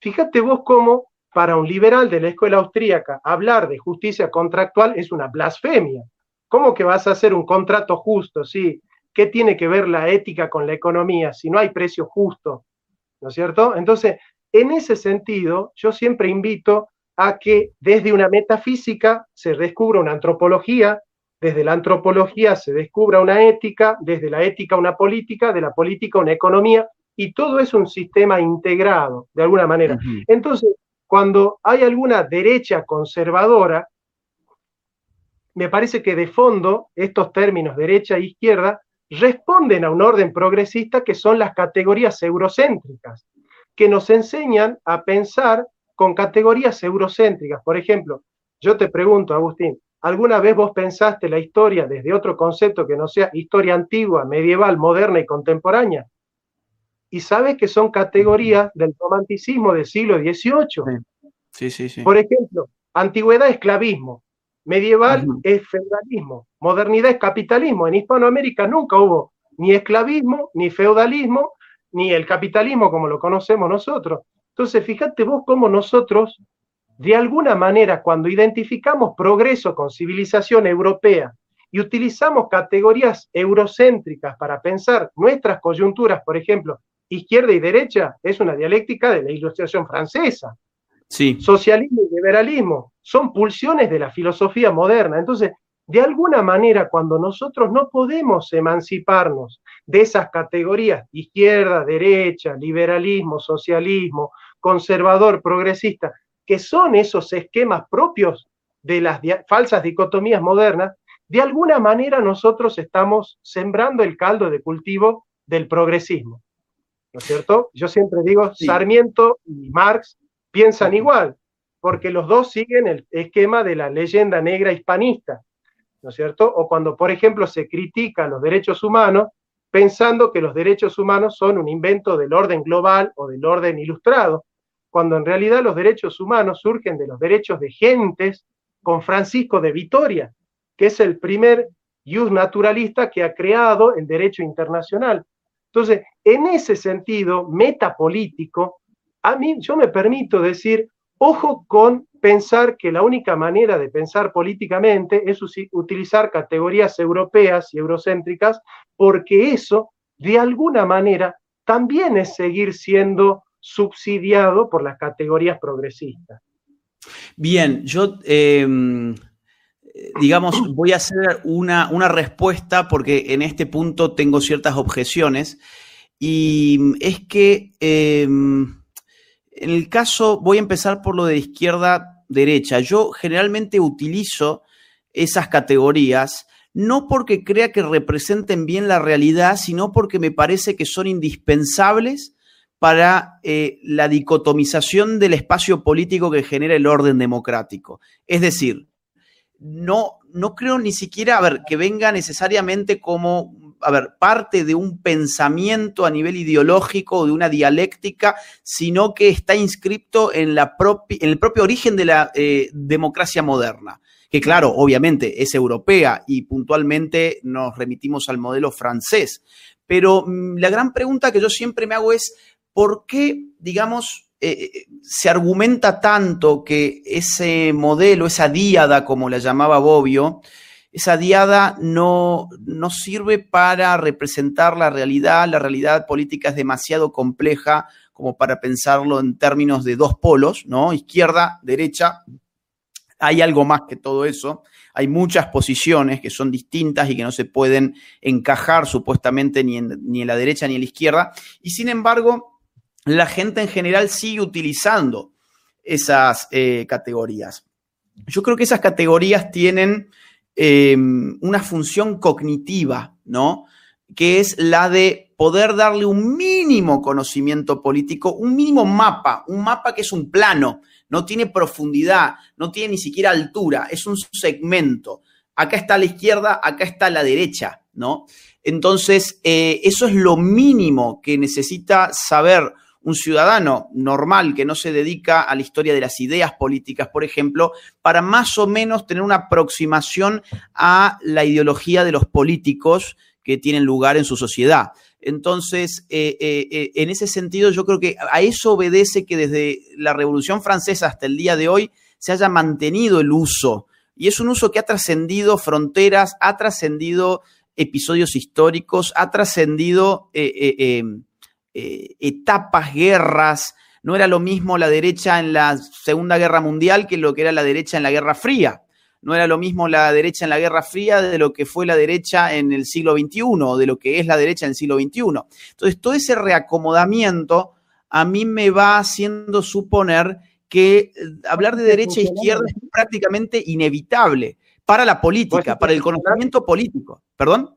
Fíjate vos cómo para un liberal de la escuela austríaca hablar de justicia contractual es una blasfemia. ¿Cómo que vas a hacer un contrato justo? Sí. ¿Qué tiene que ver la ética con la economía si no hay precio justo? ¿No es cierto? Entonces, en ese sentido, yo siempre invito a que desde una metafísica se descubra una antropología, desde la antropología se descubra una ética, desde la ética una política, de la política una economía, y todo es un sistema integrado, de alguna manera. Entonces, cuando hay alguna derecha conservadora, me parece que de fondo estos términos derecha e izquierda responden a un orden progresista que son las categorías eurocéntricas, que nos enseñan a pensar con categorías eurocéntricas. Por ejemplo, yo te pregunto, Agustín, ¿alguna vez vos pensaste la historia desde otro concepto que no sea historia antigua, medieval, moderna y contemporánea? Y sabes que son categorías del romanticismo del siglo XVIII. Sí, sí, sí. Por ejemplo, antigüedad esclavismo, medieval es feudalismo, modernidad es capitalismo. En Hispanoamérica nunca hubo ni esclavismo, ni feudalismo, ni el capitalismo como lo conocemos nosotros. Entonces, fíjate vos cómo nosotros, de alguna manera, cuando identificamos progreso con civilización europea y utilizamos categorías eurocéntricas para pensar nuestras coyunturas, por ejemplo, izquierda y derecha, es una dialéctica de la ilustración francesa. Sí. Socialismo y liberalismo son pulsiones de la filosofía moderna. Entonces, de alguna manera, cuando nosotros no podemos emanciparnos de esas categorías, izquierda, derecha, liberalismo, socialismo, conservador, progresista, que son esos esquemas propios de las falsas dicotomías modernas, de alguna manera nosotros estamos sembrando el caldo de cultivo del progresismo. ¿No es cierto? Yo siempre digo, Sarmiento y Marx piensan igual, porque los dos siguen el esquema de la leyenda negra hispanista, ¿no es cierto? O cuando, por ejemplo, se critican los derechos humanos, pensando que los derechos humanos son un invento del orden global o del orden ilustrado, cuando en realidad los derechos humanos surgen de los derechos de gentes con Francisco de Vitoria, que es el primer jus naturalista que ha creado el derecho internacional. Entonces, en ese sentido metapolítico, a mí yo me permito decir, ojo con pensar que la única manera de pensar políticamente es utilizar categorías europeas y eurocéntricas, porque eso, de alguna manera, también es seguir siendo subsidiado por las categorías progresistas. Bien, yo, em, digamos, voy a hacer una, una, respuesta porque en este punto tengo ciertas objeciones y es que em, en el caso, voy a empezar por lo de izquierda-derecha. Yo generalmente utilizo esas categorías no porque crea que representen bien la realidad, sino porque me parece que son indispensables para eh, la dicotomización del espacio político que genera el orden democrático. Es decir, no, no creo ni siquiera, que venga necesariamente como, a ver, parte de un pensamiento a nivel ideológico de una dialéctica, sino que está inscripto en, el propio origen de la eh, democracia moderna que claro, obviamente es europea y puntualmente nos remitimos al modelo francés. Pero mm, la gran pregunta que yo siempre me hago es, ¿por qué, digamos, eh, eh, se argumenta tanto que ese modelo, esa diada, como la llamaba Bobbio, esa diada no, no, sirve para representar la realidad, la realidad política es demasiado compleja como para pensarlo en términos de dos polos, ¿no? Izquierda, derecha, hay algo más que todo eso. Hay muchas posiciones que son distintas y que no se pueden encajar supuestamente ni en, ni en la derecha ni en la izquierda. Y sin embargo, la gente en general sigue utilizando esas eh, categorías. Yo creo que esas categorías tienen em, una función cognitiva, ¿no? Que es la de poder darle un mínimo conocimiento político, un mínimo mapa, un mapa que es un plano, no tiene profundidad, no tiene ni siquiera altura, es un segmento. Acá está la izquierda, acá está la derecha, ¿no? Entonces, eh, eso es lo mínimo que necesita saber un ciudadano normal que no se dedica a la historia de las ideas políticas, por ejemplo, para más o menos tener una aproximación a la ideología de los políticos que tienen lugar en su sociedad. Entonces, eh, eh, eh, en ese sentido, yo creo que a eso obedece que desde la Revolución Francesa hasta el día de hoy se haya mantenido el uso. Y es un uso que ha trascendido fronteras, ha trascendido episodios históricos, ha trascendido em, etapas, guerras. No era lo mismo la derecha en la Segunda Guerra Mundial que lo que era la derecha en la Guerra Fría no era lo mismo la derecha en la Guerra Fría de lo que fue la derecha en el siglo XXI o de lo que es la derecha en el siglo XXI. Entonces, todo ese reacomodamiento a mí me va haciendo suponer que eh, hablar de derecha e izquierda es prácticamente inevitable para la política, para el conocimiento político. ¿Perdón?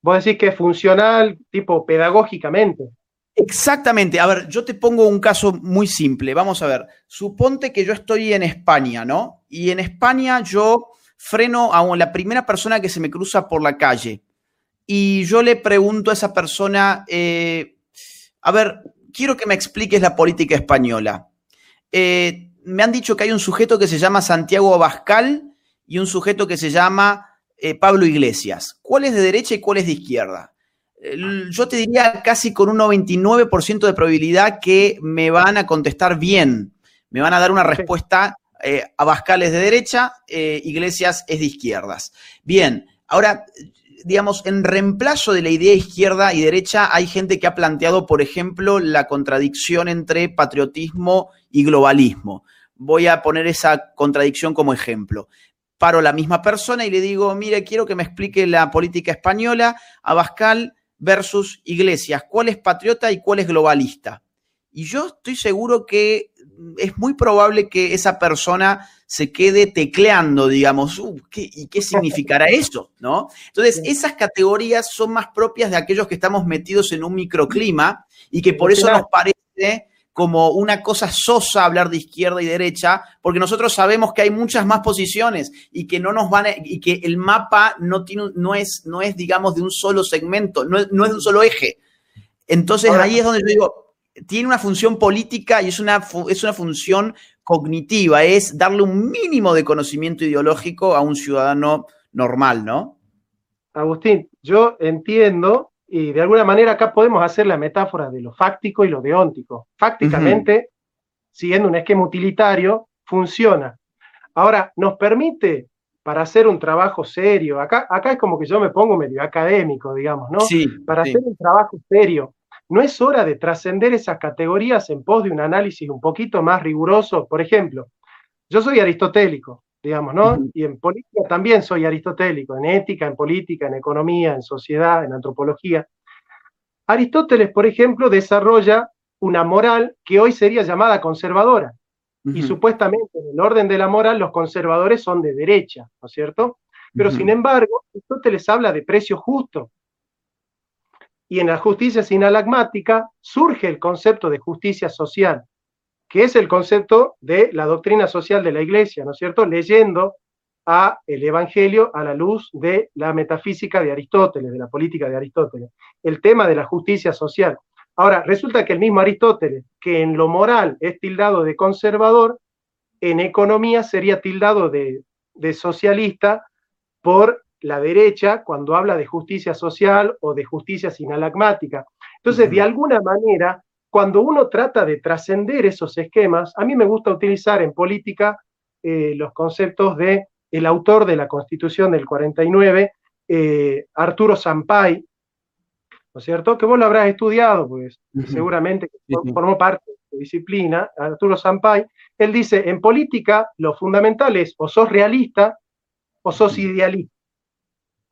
Vos decís que es funcional, tipo pedagógicamente. Exactamente. A ver, yo te pongo un caso muy simple. Vamos a ver. Suponte que yo estoy en España, ¿no? Y en España yo freno a la primera persona que se me cruza por la calle. Y yo le pregunto a esa persona, eh, a ver, quiero que me expliques la política española. Eh, me han dicho que hay un sujeto que se llama Santiago Abascal y un sujeto que se llama eh, Pablo Iglesias. ¿Cuál es de derecha y cuál es de izquierda? Yo te diría casi con un 99% de probabilidad que me van a contestar bien. Me van a dar una respuesta. Eh, Abascal es de derecha, eh, Iglesias es de izquierdas. Bien, ahora, digamos, en reemplazo de la idea izquierda y derecha, hay gente que ha planteado, por ejemplo, la contradicción entre patriotismo y globalismo. Voy a poner esa contradicción como ejemplo paro a la misma persona y le digo, mire, quiero que me explique la política española. Abascal versus Iglesias, cuál es patriota y cuál es globalista. Y yo estoy seguro que es muy probable que esa persona se quede tecleando, digamos, uh, ¿y qué significará eso? ¿No? Entonces, esas categorías son más propias de aquellos que estamos metidos en un microclima y que por eso nos parece como una cosa sosa hablar de izquierda y derecha, porque nosotros sabemos que hay muchas más posiciones y que no nos van y que el mapa no tiene no es no es digamos de un solo segmento, no es, de un solo eje. Entonces ahí es donde yo digo, tiene una función política y es una es una función cognitiva, es darle un mínimo de conocimiento ideológico a un ciudadano normal, ¿no? Agustín, yo entiendo y de alguna manera acá podemos hacer la metáfora de lo fáctico y lo deóntico. Fácticamente, siguiendo un esquema utilitario, funciona. Ahora, nos permite para hacer un trabajo serio, acá, acá es como que yo me pongo medio académico, digamos, ¿no? Sí, para hacer un trabajo serio. ¿No es hora de trascender esas categorías en pos de un análisis un poquito más riguroso? Por ejemplo, yo soy aristotélico, digamos, ¿no? Y en política también soy aristotélico, en ética, en política, en economía, en sociedad, en antropología. Aristóteles, por ejemplo, desarrolla una moral que hoy sería llamada conservadora. Y supuestamente en el orden de la moral los conservadores son de derecha, ¿no es cierto? Pero sin embargo, Aristóteles habla de precio justo. Y en la justicia sinalagmática surge el concepto de justicia social, que es el concepto de la doctrina social de la Iglesia, ¿no es cierto? Leyendo a el Evangelio a la luz de la metafísica de Aristóteles, de la política de Aristóteles, el tema de la justicia social. Ahora, resulta que el mismo Aristóteles, que en lo moral es tildado de conservador, en economía sería tildado de, socialista por la derecha cuando habla de justicia social o de justicia sinalagmática. Entonces, de alguna manera, cuando uno trata de trascender esos esquemas, a mí me gusta utilizar en política eh, los conceptos de el autor de la Constitución del 49, eh, Arturo Sampay, ¿no es cierto? Que vos lo habrás estudiado, pues seguramente formó parte de tu disciplina, Arturo Sampay, él dice, en política lo fundamental es o sos realista o sos idealista.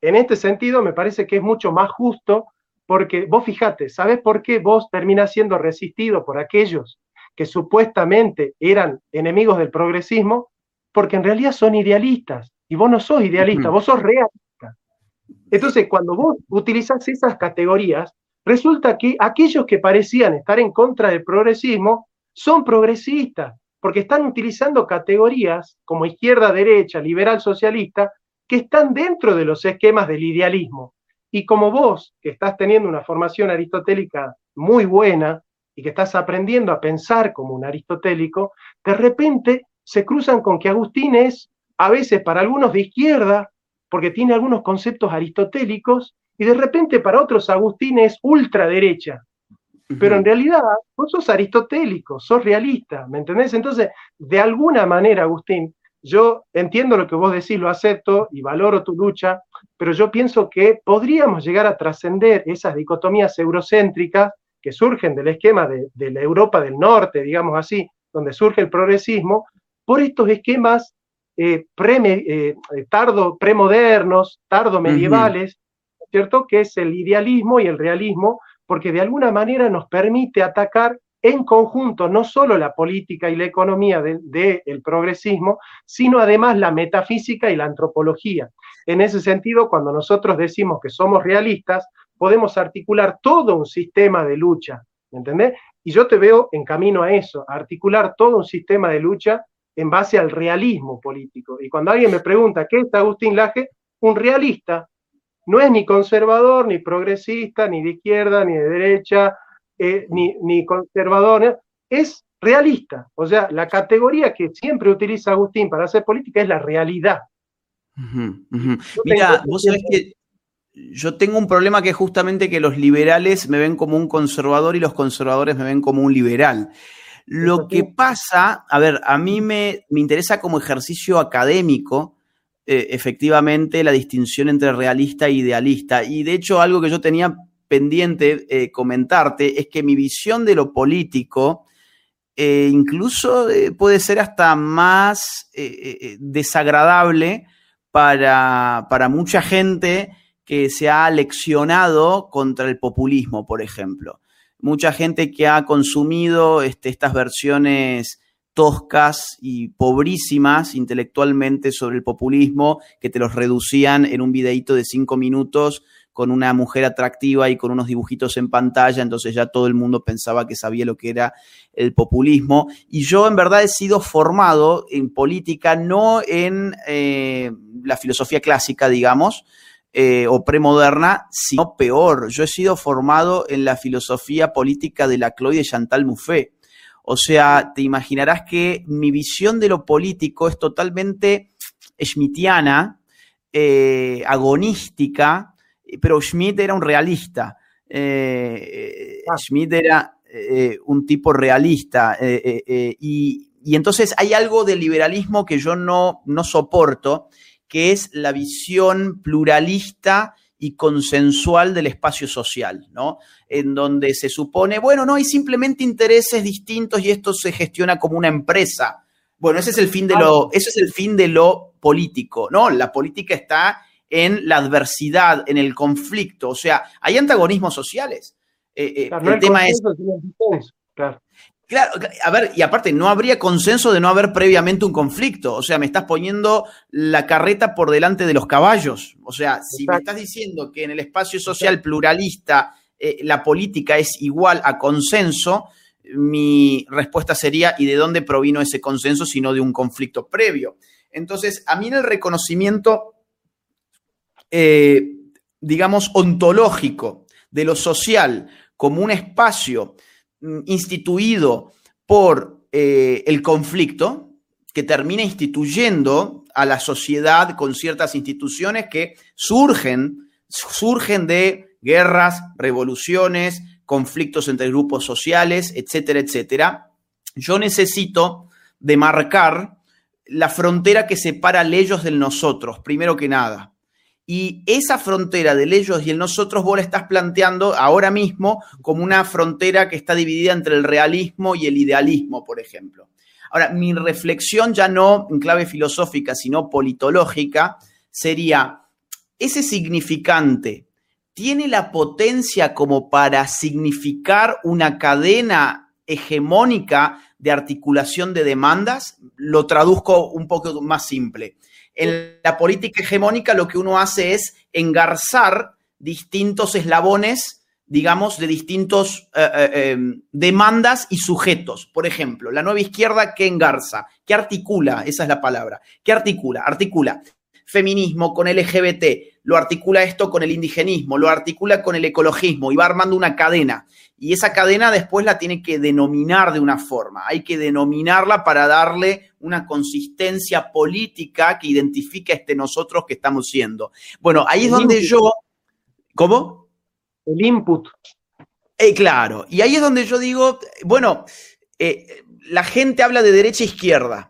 En este sentido, me parece que es mucho más justo porque vos fijate, ¿sabes por qué vos terminás siendo resistido por aquellos que supuestamente eran enemigos del progresismo? porque en realidad son idealistas y vos no sos idealista, vos sos realista. Entonces, cuando vos utilizás esas categorías, resulta que aquellos que parecían estar en contra del progresismo son progresistas, porque están utilizando categorías como izquierda, derecha, liberal, socialista, que están dentro de los esquemas del idealismo. Y como vos, que estás teniendo una formación aristotélica muy buena y que estás aprendiendo a pensar como un aristotélico, de repente se cruzan con que Agustín es a veces para algunos de izquierda, porque tiene algunos conceptos aristotélicos, y de repente para otros Agustín es ultraderecha. Pero en realidad vos sos aristotélico, sos realista, ¿me entendés? Entonces, de alguna manera, Agustín, yo entiendo lo que vos decís, lo acepto y valoro tu lucha, pero yo pienso que podríamos llegar a trascender esas dicotomías eurocéntricas que surgen del esquema de, de, la Europa del Norte, digamos así, donde surge el progresismo, por estos esquemas eh, pre, eh, tardo premodernos, tardo medievales, ¿cierto? Que es el idealismo y el realismo, porque de alguna manera nos permite atacar en conjunto no solo la política y la economía del progresismo, sino además la metafísica y la antropología. En ese sentido, cuando nosotros decimos que somos realistas, podemos articular todo un sistema de lucha, ¿entendés? Y yo te veo en camino a eso, articular todo un sistema de lucha en base al realismo político. Y cuando alguien me pregunta qué es Agustín Laje, un realista, no es ni conservador, ni progresista, ni de izquierda, ni de derecha, eh, ni, ni conservador, es realista. O sea, la categoría que siempre utiliza Agustín para hacer política es la realidad. Mira, vos sabés que yo tengo un problema que es justamente que los liberales me ven como un conservador y los conservadores me ven como un liberal. Lo que pasa, a ver, a mí me, interesa como ejercicio académico, eh, efectivamente, la distinción entre realista e idealista. Y de hecho, algo que yo tenía pendiente eh, comentarte es que mi visión de lo político eh, incluso puede ser hasta más desagradable para, para mucha gente que se ha leccionado contra el populismo, por ejemplo. Mucha gente que ha consumido este, estas versiones toscas y pobrísimas intelectualmente sobre el populismo, que te los reducían en un videíto de cinco minutos con una mujer atractiva y con unos dibujitos en pantalla, entonces ya todo el mundo pensaba que sabía lo que era el populismo. Y yo en verdad he sido formado en política, no en eh, la filosofía clásica, digamos, eh, o premoderna, sino peor. Yo he sido formado en la filosofía política de la Chloe de Chantal Mouffe. O sea, te imaginarás que mi visión de lo político es totalmente schmittiana, eh, agonística, pero Schmidt era un realista. Eh, ah. Schmidt era un tipo realista. Y, y, entonces hay algo del liberalismo que yo no, no soporto que es la visión pluralista y consensual del espacio social, ¿no? En donde se supone, bueno, no hay simplemente intereses distintos y esto se gestiona como una empresa. Bueno, ese es el fin de lo, eso es el fin de lo político, ¿no? La política está en la adversidad, en el conflicto, o sea, hay antagonismos sociales. Eh, eh, el, tema es. Claro, a ver, y aparte, no habría consenso de no haber previamente un conflicto. O sea, me estás poniendo la carreta por delante de los caballos. O sea, si me estás diciendo que en el espacio social pluralista eh, la política es igual a consenso, mi respuesta sería, ¿y de dónde provino ese consenso si no de un conflicto previo? Entonces, a mí en el reconocimiento, eh, digamos, ontológico de lo social como un espacio Mm, instituido por eh, el conflicto, que termina instituyendo a la sociedad con ciertas instituciones que surgen, surgen de guerras, revoluciones, conflictos entre grupos sociales, etcétera, etcétera. Yo necesito demarcar la frontera que separa el ellos del nosotros, primero que nada. Y esa frontera del ellos y el nosotros vos la estás planteando ahora mismo como una frontera que está dividida entre el realismo y el idealismo, por ejemplo. Ahora, mi reflexión ya no en clave filosófica, sino politológica, sería, ese significante tiene la potencia como para significar una cadena hegemónica de articulación de demandas? Lo traduzco un poco más simple en la política hegemónica lo que uno hace es engarzar distintos eslabones, digamos, de distintos eh, eh, em, demandas y sujetos. Por ejemplo, la nueva izquierda, ¿qué engarza? ¿Qué articula? Esa es la palabra. ¿Qué articula? Articula feminismo con LGBT, lo articula esto con el indigenismo, lo articula con el ecologismo y va armando una cadena. Y esa cadena después la tiene que denominar de una forma. Hay que denominarla para darle una consistencia política que identifique a este nosotros que estamos siendo. Bueno, ahí es donde yo... ¿Cómo? El input. Eh, claro, y ahí es donde yo digo, bueno, eh, la gente habla de derecha e izquierda.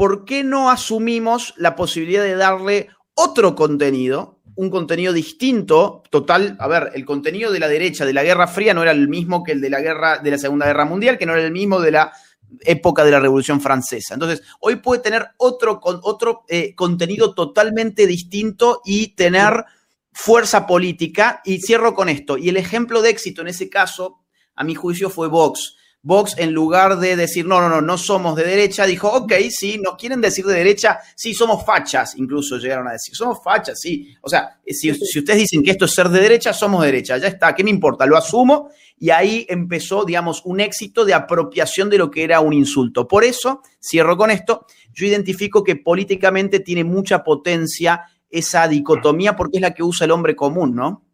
¿Por qué no asumimos la posibilidad de darle otro contenido, un contenido distinto, total, a ver, el contenido de la derecha de la Guerra Fría no era el mismo que el de la guerra de la Segunda Guerra Mundial, que no era el mismo de la época de la Revolución Francesa. Entonces, hoy puede tener otro, otro eh, contenido totalmente distinto y tener fuerza política. Y cierro con esto. Y el ejemplo de éxito en ese caso, a mi juicio, fue Vox. Vox, en lugar de decir, no, no, no, no somos de derecha, dijo, ok, sí, nos quieren decir de derecha, sí, somos fachas, incluso llegaron a decir, somos fachas, sí. O sea, si, si ustedes dicen que esto es ser de derecha, somos de derecha, ya está, ¿qué me importa? Lo asumo y ahí empezó, digamos, un éxito de apropiación de lo que era un insulto. Por eso, cierro con esto, yo identifico que políticamente tiene mucha potencia esa dicotomía porque es la que usa el hombre común, ¿no?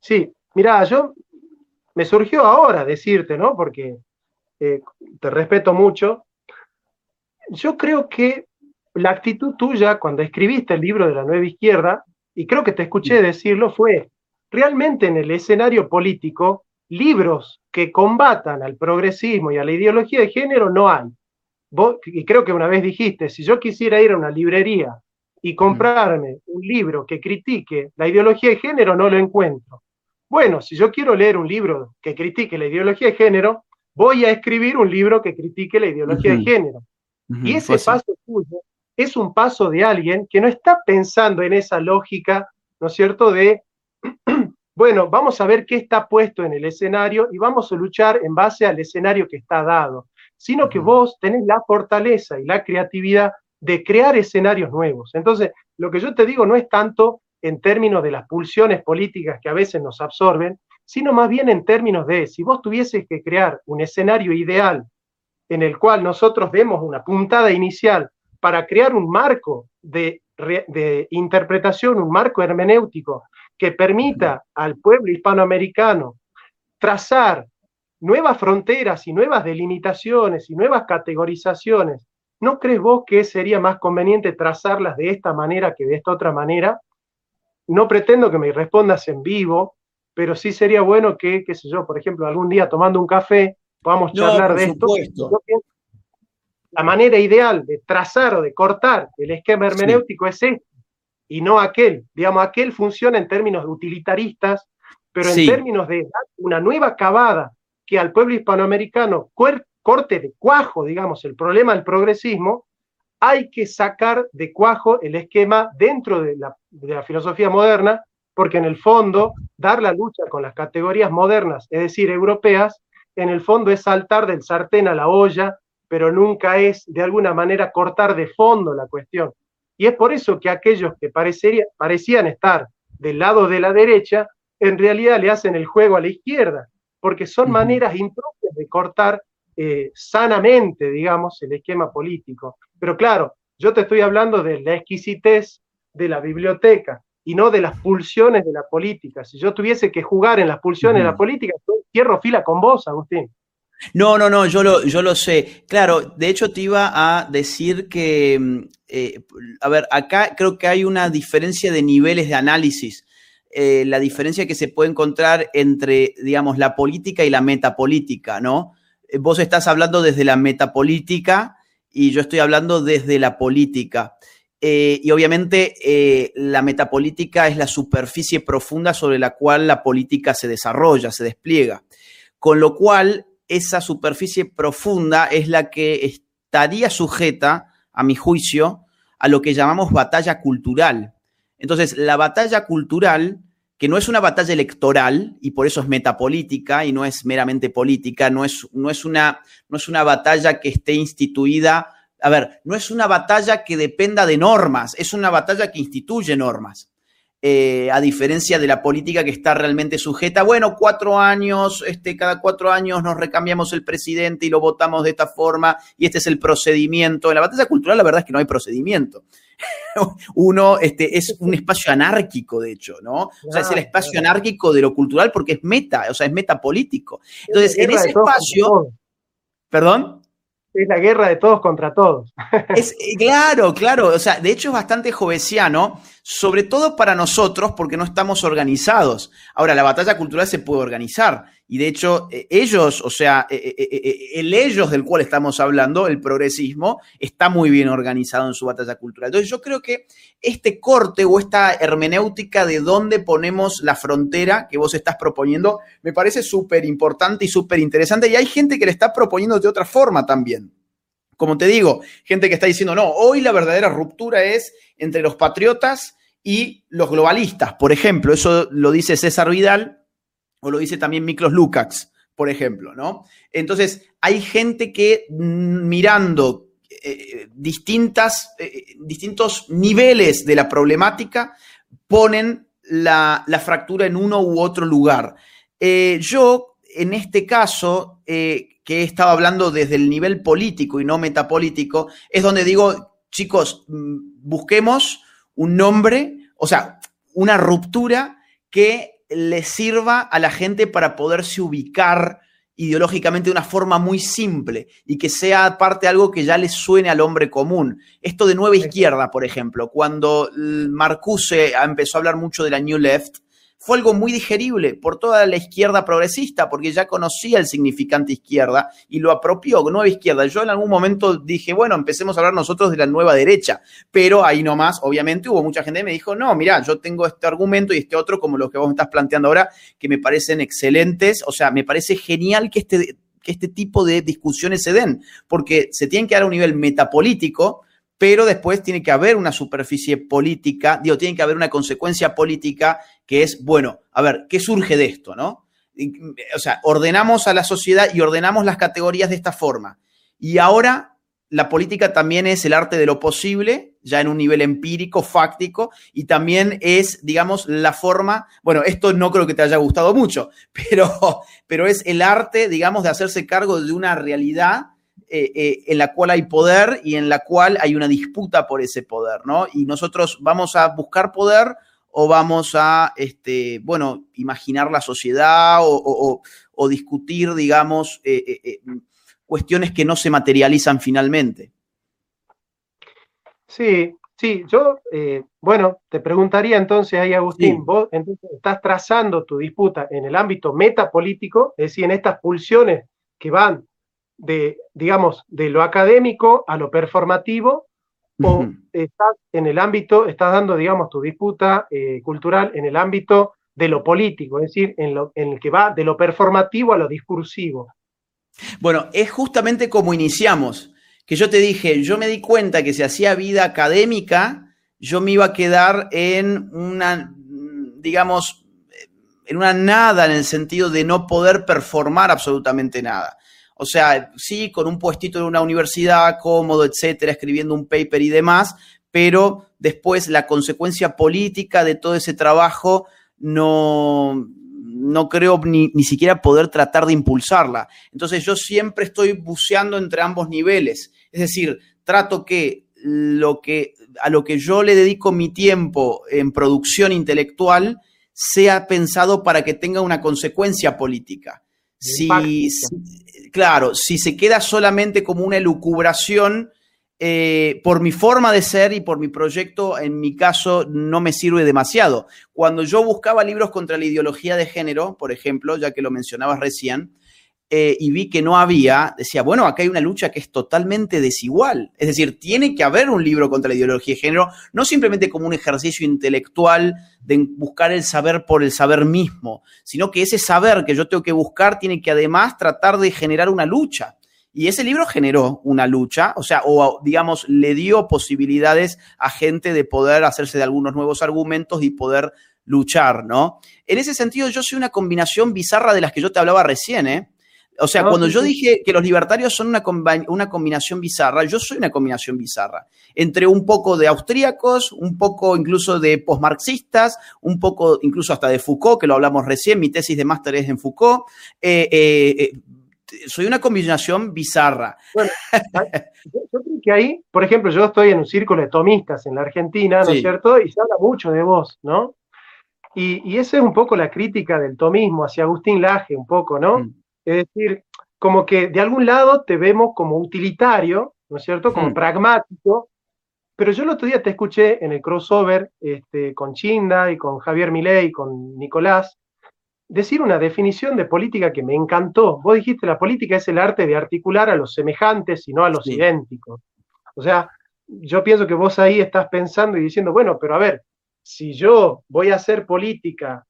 Sí, mira, yo me surgió ahora decirte, ¿no? Porque eh, te respeto mucho. Yo creo que la actitud tuya cuando escribiste el libro de la nueva izquierda, y creo que te escuché decirlo, fue realmente en el escenario político, libros que combatan al progresismo y a la ideología de género no hay. y creo que una vez dijiste, si yo quisiera ir a una librería y comprarme un libro que critique la ideología de género, no lo encuentro. Bueno, si yo quiero leer un libro que critique la ideología de género, voy a escribir un libro que critique la ideología de género. y ese pues paso tuyo es un paso de alguien que no está pensando en esa lógica, ¿no es cierto?, de, bueno, vamos a ver qué está puesto en el escenario y vamos a luchar en base al escenario que está dado, sino que vos tenés la fortaleza y la creatividad de crear escenarios nuevos. Entonces, lo que yo te digo no es tanto en términos de las pulsiones políticas que a veces nos absorben, sino más bien en términos de si vos tuvieses que crear un escenario ideal en el cual nosotros demos una puntada inicial para crear un marco de, interpretación, un marco hermenéutico que permita al pueblo hispanoamericano trazar nuevas fronteras y nuevas delimitaciones y nuevas categorizaciones, ¿no crees vos que sería más conveniente trazarlas de esta manera que de esta otra manera? No pretendo que me respondas en vivo, pero sí sería bueno que, qué sé yo, por ejemplo, algún día tomando un café podamos charlar de esto. La manera ideal de trazar o de cortar el esquema hermenéutico es este, y no aquel. Digamos, aquel funciona en términos utilitaristas, pero en términos de una nueva cavada que al pueblo hispanoamericano corte de cuajo, digamos, el problema del progresismo, hay que sacar de cuajo el esquema dentro de la, de la filosofía moderna porque en el fondo dar la lucha con las categorías modernas, es decir, europeas, en el fondo es saltar del sartén a la olla, pero nunca es de alguna manera cortar de fondo la cuestión. Y es por eso que aquellos que parecían estar del lado de la derecha, en realidad le hacen el juego a la izquierda, porque son maneras impropias de cortar eh, sanamente, digamos, el esquema político. Pero claro, yo te estoy hablando de la exquisitez de la biblioteca y no de las pulsiones de la política. Si yo tuviese que jugar en las pulsiones de la política, cierro fila con vos, Agustín. No, no, no, yo lo, yo lo sé. Claro, de hecho te iba a decir que, mm, eh, a ver, acá creo que hay una diferencia de niveles de análisis. Eh, la diferencia que se puede encontrar entre, digamos, la política y la metapolítica, ¿no? Eh, vos estás hablando desde la metapolítica y yo estoy hablando desde la política. Y obviamente la metapolítica es la superficie profunda sobre la cual la política se desarrolla, se despliega. Con lo cual, esa superficie profunda es la que estaría sujeta, a mi juicio, a lo que llamamos batalla cultural. Entonces, la batalla cultural, que no es una batalla electoral, y por eso es metapolítica y no es meramente política, no es, no es, una, no es una batalla que esté instituida, a ver, no es una batalla que dependa de normas, es una batalla que instituye normas. Eh, a diferencia de la política que está realmente sujeta, bueno, cuatro años, este, cada cuatro años nos recambiamos el presidente y lo votamos de esta forma y este es el procedimiento. En la batalla cultural la verdad es que no hay procedimiento. Uno este, es un espacio anárquico, de hecho, ¿no? O sea, es el espacio anárquico de lo cultural porque es meta, o sea, es metapolítico. Entonces, en ese espacio... ¿Perdón? Es la guerra de todos contra todos. Es, claro, claro. O sea, de hecho es bastante jovesiano, sobre todo para nosotros, porque no estamos organizados. Ahora, la batalla cultural se puede organizar. Y de hecho, eh, ellos, o sea, eh, el ellos del cual estamos hablando, el progresismo, está muy bien organizado en su batalla cultural. Entonces, yo creo que este corte o esta hermenéutica de dónde ponemos la frontera que vos estás proponiendo, me parece súper importante y súper interesante. Y hay gente que le está proponiendo de otra forma también. Como te digo, gente que está diciendo, no, hoy la verdadera ruptura es entre los patriotas y los globalistas, por ejemplo. Eso lo dice César Vidal o lo dice también Miklos Lukács, por ejemplo, ¿no? Entonces, hay gente que mm, mirando eh, distintas, eh, distintos niveles de la problemática ponen la, fractura en uno u otro lugar. Eh, yo, en este caso, que he estado hablando desde el nivel político y no metapolítico, es donde digo, chicos, mm, busquemos un nombre, o sea, una ruptura que le sirva a la gente para poderse ubicar ideológicamente de una forma muy simple y que sea parte de algo que ya le suene al hombre común. Esto de nueva izquierda, por ejemplo, cuando Marcuse empezó a hablar mucho de la New Left, fue algo muy digerible por toda la izquierda progresista, porque ya conocía el significante izquierda y lo apropió, nueva izquierda. Yo en algún momento dije, bueno, empecemos a hablar nosotros de la nueva derecha, pero ahí nomás, obviamente, hubo mucha gente que me dijo, no, mira, yo tengo este argumento y este otro, como los que vos me estás planteando ahora, que me parecen excelentes, o sea, me parece genial que este, que este tipo de discusiones se den, porque se tienen que dar a un nivel metapolítico, pero después tiene que haber una superficie política, digo, tiene que haber una consecuencia política que es, bueno, a ver, ¿qué surge de esto, no? O sea, ordenamos a la sociedad y ordenamos las categorías de esta forma. Y ahora la política también es el arte de lo posible, ya en un nivel empírico, fáctico, y también es, digamos, la forma, bueno, esto no creo que te haya gustado mucho, pero, pero es el arte, digamos, de hacerse cargo de una realidad eh, eh, en la cual hay poder y en la cual hay una disputa por ese poder, ¿no? Y nosotros vamos a buscar poder o vamos a, este, bueno, imaginar la sociedad o, discutir, digamos, eh, cuestiones que no se materializan finalmente. Sí, sí, yo, bueno, te preguntaría entonces ahí, Agustín, vos entonces estás trazando tu disputa en el ámbito metapolítico, es decir, en estas pulsiones que van de, digamos, de lo académico a lo performativo, o estás en el ámbito, estás dando, digamos, tu disputa eh, cultural en el ámbito de lo político, es decir, en, lo, en el que va de lo performativo a lo discursivo. Bueno, es justamente como iniciamos, que yo te dije, yo me di cuenta que si hacía vida académica, yo me iba a quedar en una, digamos, en una nada en el sentido de no poder performar absolutamente nada. O sea, sí, con un puestito en una universidad, cómodo, etcétera, escribiendo un paper y demás, pero después la consecuencia política de todo ese trabajo no, no creo ni, ni, siquiera poder tratar de impulsarla. Entonces yo siempre estoy buceando entre ambos niveles. Es decir, trato que lo que a lo que yo le dedico mi tiempo en producción intelectual sea pensado para que tenga una consecuencia política. Si, claro, si se queda solamente como una elucubración, eh, por mi forma de ser y por mi proyecto, en mi caso, no me sirve demasiado. Cuando yo buscaba libros contra la ideología de género, por ejemplo, ya que lo mencionabas recién, eh, y vi que no había, decía, bueno, acá hay una lucha que es totalmente desigual. Es decir, tiene que haber un libro contra la ideología de género, no simplemente como un ejercicio intelectual de buscar el saber por el saber mismo, sino que ese saber que yo tengo que buscar tiene que además tratar de generar una lucha. Y ese libro generó una lucha, o sea, o digamos, le dio posibilidades a gente de poder hacerse de algunos nuevos argumentos y poder luchar, ¿no? En ese sentido, yo soy una combinación bizarra de las que yo te hablaba recién, ¿eh? O sea, cuando yo dije que los libertarios son una, una, combinación bizarra, yo soy una combinación bizarra. Entre un poco de austríacos, un poco incluso de postmarxistas, un poco incluso hasta de Foucault, que lo hablamos recién, mi tesis de máster es en Foucault. Eh, eh, eh, soy una combinación bizarra. Bueno, yo, creo que ahí, por ejemplo, yo estoy en un círculo de tomistas en la Argentina, ¿no es cierto? Y se habla mucho de vos, ¿no? Y, y, esa es un poco la crítica del tomismo hacia Agustín Laje, un poco, ¿no? Mm. Es decir, como que de algún lado te vemos como utilitario, ¿no es cierto? Como hmm. pragmático, pero yo el otro día te escuché en el crossover este, con Chinda y con Javier Milei y con Nicolás decir una definición de política que me encantó. Vos dijiste, la política es el arte de articular a los semejantes y no a los idénticos. O sea, yo pienso que vos ahí estás pensando y diciendo, bueno, pero a ver, si yo voy a hacer política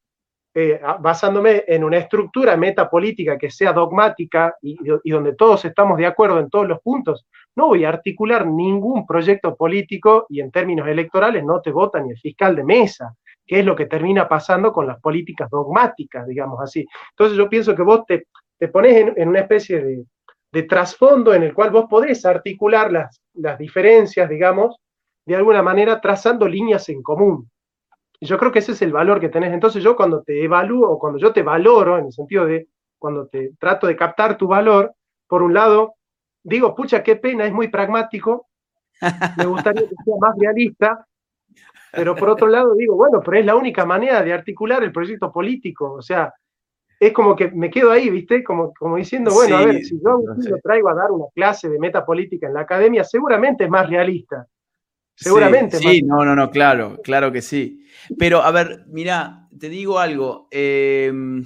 eh, basándome en una estructura metapolítica que sea dogmática y, donde todos estamos de acuerdo en todos los puntos, no voy a articular ningún proyecto político y en términos electorales no te vota ni el fiscal de mesa, que es lo que termina pasando con las políticas dogmáticas, digamos así. Entonces yo pienso que vos te, te pones en, una especie de, de, trasfondo en el cual vos podés articular las, las diferencias, digamos, de alguna manera trazando líneas en común yo creo que ese es el valor que tenés. Entonces yo cuando te evalúo o cuando yo te valoro, en el sentido de cuando te trato de captar tu valor, por un lado, digo, pucha, qué pena, es muy pragmático, me gustaría que sea más realista, pero por otro lado digo, bueno, pero es la única manera de articular el proyecto político, o sea, es como que me quedo ahí, ¿viste? Como, como diciendo, bueno, a ver, si yo lo traigo a dar una clase de metapolítica en la academia, seguramente es más realista. Seguramente. Sí, no, no, no, claro, claro que sí. Pero, a ver, mira, te digo algo. Em,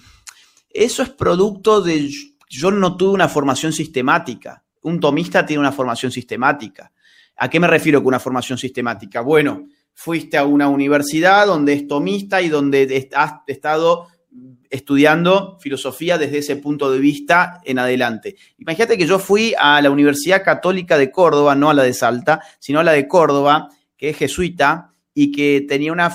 eso es producto de. Yo no tuve una formación sistemática. Un tomista tiene una formación sistemática. ¿A qué me refiero con una formación sistemática? Bueno, fuiste a una universidad donde es tomista y donde has estado estudiando filosofía desde ese punto de vista en adelante. Imagínate que yo fui a la Universidad Católica de Córdoba, no a la de Salta, sino a la de Córdoba, que es jesuita y que tenía una,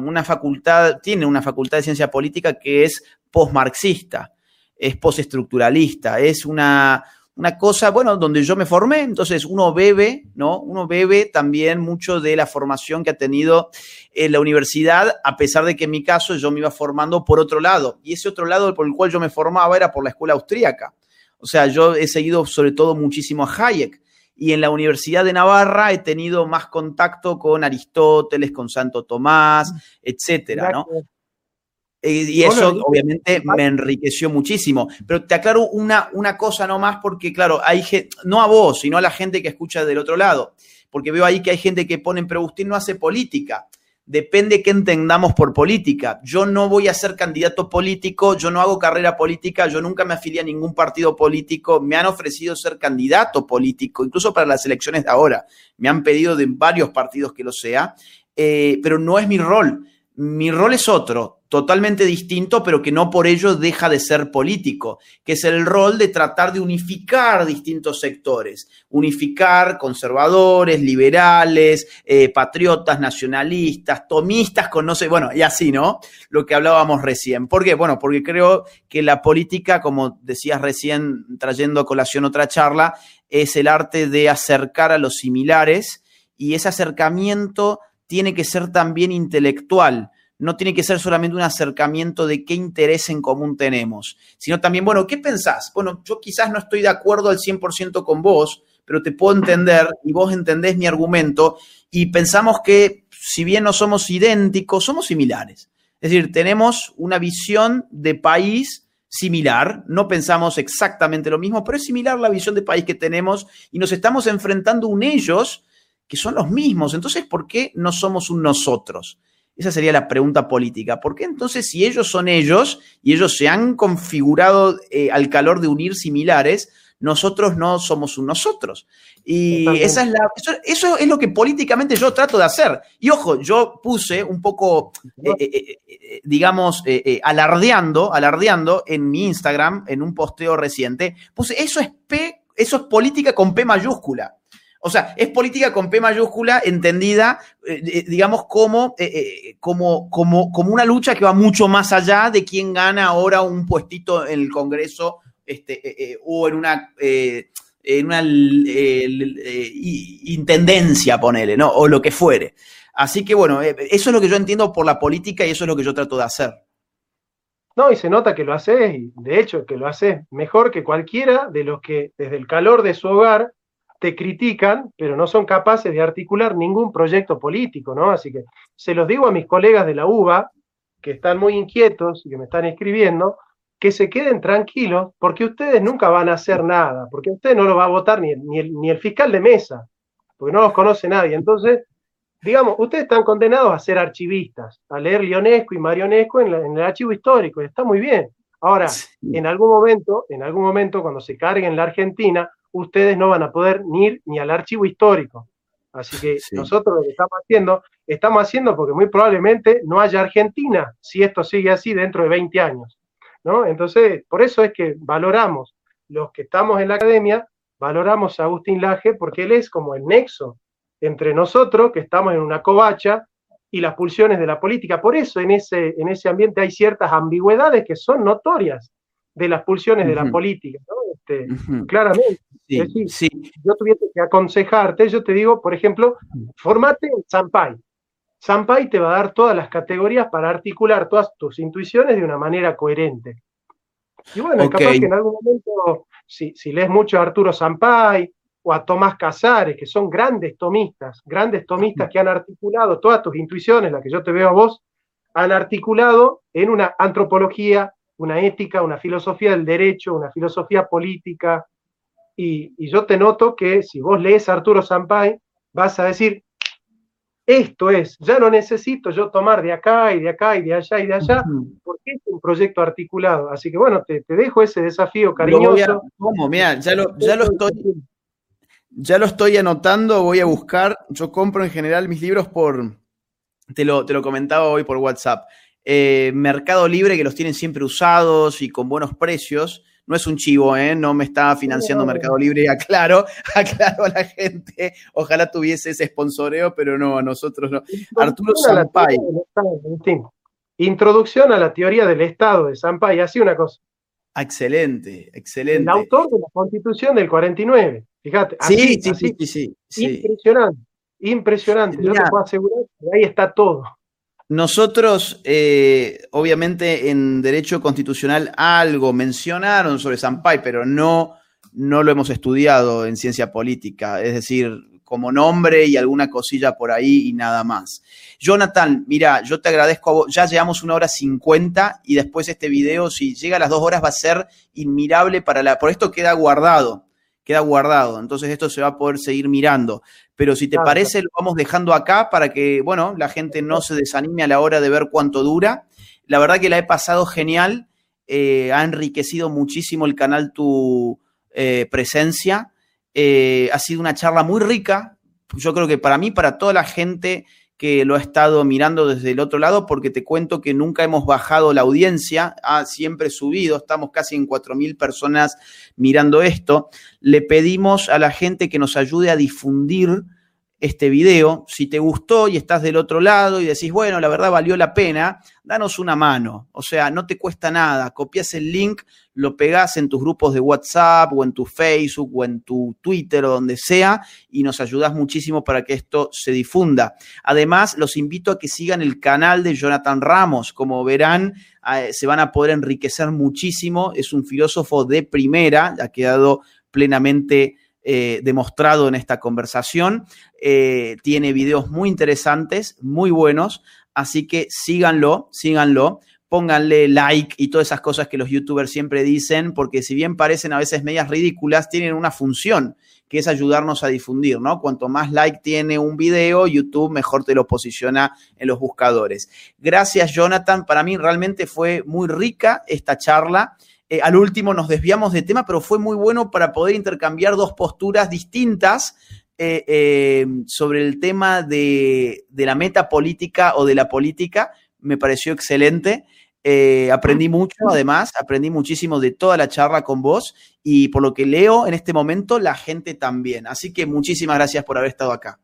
una, facultad, tiene una facultad de ciencia política que es postmarxista, es postestructuralista, es una, una cosa, bueno, donde yo me formé, entonces uno bebe, ¿no? Uno bebe también mucho de la formación que ha tenido en la universidad, a pesar de que en mi caso yo me iba formando por otro lado, y ese otro lado por el cual yo me formaba era por la escuela austríaca. O sea, yo he seguido sobre todo muchísimo a Hayek, y en la Universidad de Navarra he tenido más contacto con Aristóteles, con Santo Tomás, etcétera, ¿no? Eh, y eso obviamente me enriqueció muchísimo. Pero te aclaro una, una cosa nomás porque, claro, hay no a vos, sino a la gente que escucha del otro lado. Porque veo ahí que hay gente que pone, pero Agustín no hace política. Depende qué entendamos por política. Yo no voy a ser candidato político, yo no hago carrera política, yo nunca me afilié a ningún partido político. Me han ofrecido ser candidato político, incluso para las elecciones de ahora. Me han pedido de varios partidos que lo sea, eh, pero no es mi rol. Mi rol es otro totalmente distinto, pero que no por ello deja de ser político, que es el rol de tratar de unificar distintos sectores, unificar conservadores, liberales, eh, patriotas, nacionalistas, tomistas, con no sé, bueno, y así, ¿no? Lo que hablábamos recién. ¿Por qué? Bueno, porque creo que la política, como decías recién, trayendo a colación otra charla, es el arte de acercar a los similares y ese acercamiento tiene que ser también intelectual no tiene que ser solamente un acercamiento de qué interés en común tenemos, sino también, bueno, ¿qué pensás? Bueno, yo quizás no estoy de acuerdo al 100% con vos, pero te puedo entender y vos entendés mi argumento y pensamos que si bien no somos idénticos, somos similares. Es decir, tenemos una visión de país similar, no pensamos exactamente lo mismo, pero es similar la visión de país que tenemos y nos estamos enfrentando un ellos que son los mismos. Entonces, ¿por qué no somos un nosotros? Esa sería la pregunta política. ¿Por qué entonces si ellos son ellos y ellos se han configurado eh, al calor de unir similares, nosotros no somos un nosotros? Y esa es la, eso, es lo que políticamente yo trato de hacer. Y ojo, yo puse un poco, eh, eh, digamos, alardeando, alardeando en mi Instagram, en un posteo reciente, puse, eso es P, eso es política con P mayúscula. O sea, es política con P mayúscula entendida, eh, eh, digamos, eh, como, como, como, una lucha que va mucho más allá de quién gana ahora un puestito en el Congreso este, o en una, en una intendencia, ponele, ¿no? O lo que fuere. Así que bueno, eso es lo que yo entiendo por la política y eso es lo que yo trato de hacer. No, y se nota que lo haces, y de hecho que lo haces mejor que cualquiera de los que desde el calor de su hogar te critican, pero no son capaces de articular ningún proyecto político, ¿no? Así que se los digo a mis colegas de la UBA, que están muy inquietos y que me están escribiendo, que se queden tranquilos, porque ustedes nunca van a hacer nada, porque usted no lo va a votar ni, ni, el, fiscal de mesa, porque no los conoce nadie. Entonces, digamos, ustedes están condenados a ser archivistas, a leer Lionesco y Marionesco en, en el archivo histórico, y está muy bien. Ahora, en algún momento, en algún momento, cuando se carguen la Argentina, ustedes no van a poder ni ir ni al archivo histórico. Así que nosotros lo que estamos haciendo, estamos haciendo porque muy probablemente no haya Argentina si esto sigue así dentro de 20 años. ¿no? Entonces, por eso es que valoramos, los que estamos en la academia, valoramos a Agustín Laje porque él es como el nexo entre nosotros, que estamos en una covacha, y las pulsiones de la política. Por eso en ese, en ese ambiente hay ciertas ambigüedades que son notorias de las pulsiones de la política, ¿no? Este, claramente. Si yo tuviese que aconsejarte, yo te digo, por ejemplo, formate en Sampai. Sampai te va a dar todas las categorías para articular todas tus intuiciones de una manera coherente. Y bueno, capaz que en algún momento, si, si lees mucho a Arturo Sampai o a Tomás Casares, que son grandes tomistas, grandes tomistas que han articulado todas tus intuiciones, las que yo te veo a vos, han articulado en una antropología una ética, una filosofía del derecho, una filosofía política. Y, yo te noto que si vos lees a Arturo Sampay, vas a decir, esto es, ya no necesito yo tomar de acá y de acá y de allá y de allá, porque es un proyecto articulado. Así que bueno, te, dejo ese desafío cariñoso. ¿Cómo? Mira, ya lo, ya lo estoy... Ya lo estoy anotando, voy a buscar. Yo compro en general mis libros por, te lo, te lo comentaba hoy por WhatsApp. Eh, Mercado Libre, que los tienen siempre usados y con buenos precios. No es un chivo, ¿eh? No me está financiando Mercado Libre, aclaro, aclaro a la gente. Ojalá tuviese ese sponsoreo, pero no, a nosotros no. Arturo Sampay. Introducción a la teoría del Estado de Sampay, así una cosa. Excelente, excelente. El autor de la Constitución del 49. Fíjate. sí, sí, sí, sí, Impresionante, impresionante. Yo te puedo asegurar que ahí está todo. Nosotros, eh, obviamente, en derecho constitucional algo mencionaron sobre Sampay, pero no, no lo hemos estudiado en ciencia política, es decir, como nombre y alguna cosilla por ahí y nada más. Jonathan, mira, yo te agradezco a vos. Ya llevamos una hora cincuenta y después este video, si llega a las dos horas, va a ser inmirable para la. Por esto queda guardado queda guardado. Entonces esto se va a poder seguir mirando. Pero si te parece, lo vamos dejando acá para que, bueno, la gente no se desanime a la hora de ver cuánto dura. La verdad que la he pasado genial. Eh, ha enriquecido muchísimo el canal tu eh, presencia. Eh, ha sido una charla muy rica. Yo creo que para mí, para toda la gente que lo ha estado mirando desde el otro lado, porque te cuento que nunca hemos bajado la audiencia, ha siempre subido, estamos casi en 4.000 personas mirando esto. Le pedimos a la gente que nos ayude a difundir este video. Si te gustó y estás del otro lado y decís, bueno, la verdad valió la pena, danos una mano. O sea, no te cuesta nada. Copias el link, lo pegás en tus grupos de WhatsApp o en tu Facebook o en tu Twitter o donde sea y nos ayudas muchísimo para que esto se difunda. Además, los invito a que sigan el canal de Jonathan Ramos. Como verán, se van a poder enriquecer muchísimo. Es un filósofo de primera, ha quedado plenamente eh, demostrado en esta conversación. Eh, tiene videos muy interesantes, muy buenos, así que síganlo, síganlo pónganle like y todas esas cosas que los youtubers siempre dicen, porque si bien parecen a veces medias ridículas, tienen una función que es ayudarnos a difundir, ¿no? Cuanto más like tiene un video, YouTube mejor te lo posiciona en los buscadores. Gracias, Jonathan. Para mí realmente fue muy rica esta charla. Eh, al último nos desviamos de tema, pero fue muy bueno para poder intercambiar dos posturas distintas eh, eh, sobre el tema de, la meta política o de la política. Me pareció excelente. aprendí mucho, además, aprendí muchísimo de toda la charla con vos y por lo que leo en este momento, la gente también. Así que muchísimas gracias por haber estado acá.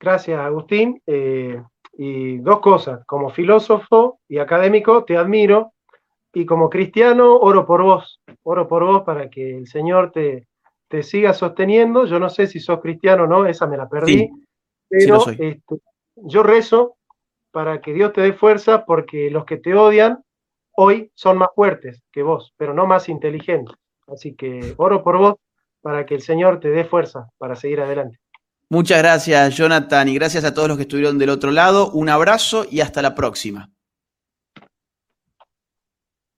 Gracias, Agustín. y dos cosas, como filósofo y académico, te admiro y como cristiano oro por vos, oro por vos para que el Señor te, te siga sosteniendo. Yo no sé si sos cristiano o no, esa me la perdí, pero este, yo rezo para que Dios te dé fuerza porque los que te odian hoy son más fuertes que vos, pero no más inteligentes. Así que oro por vos para que el Señor te dé fuerza para seguir adelante. Muchas gracias, Jonathan, y gracias a todos los que estuvieron del otro lado. Un abrazo y hasta la próxima.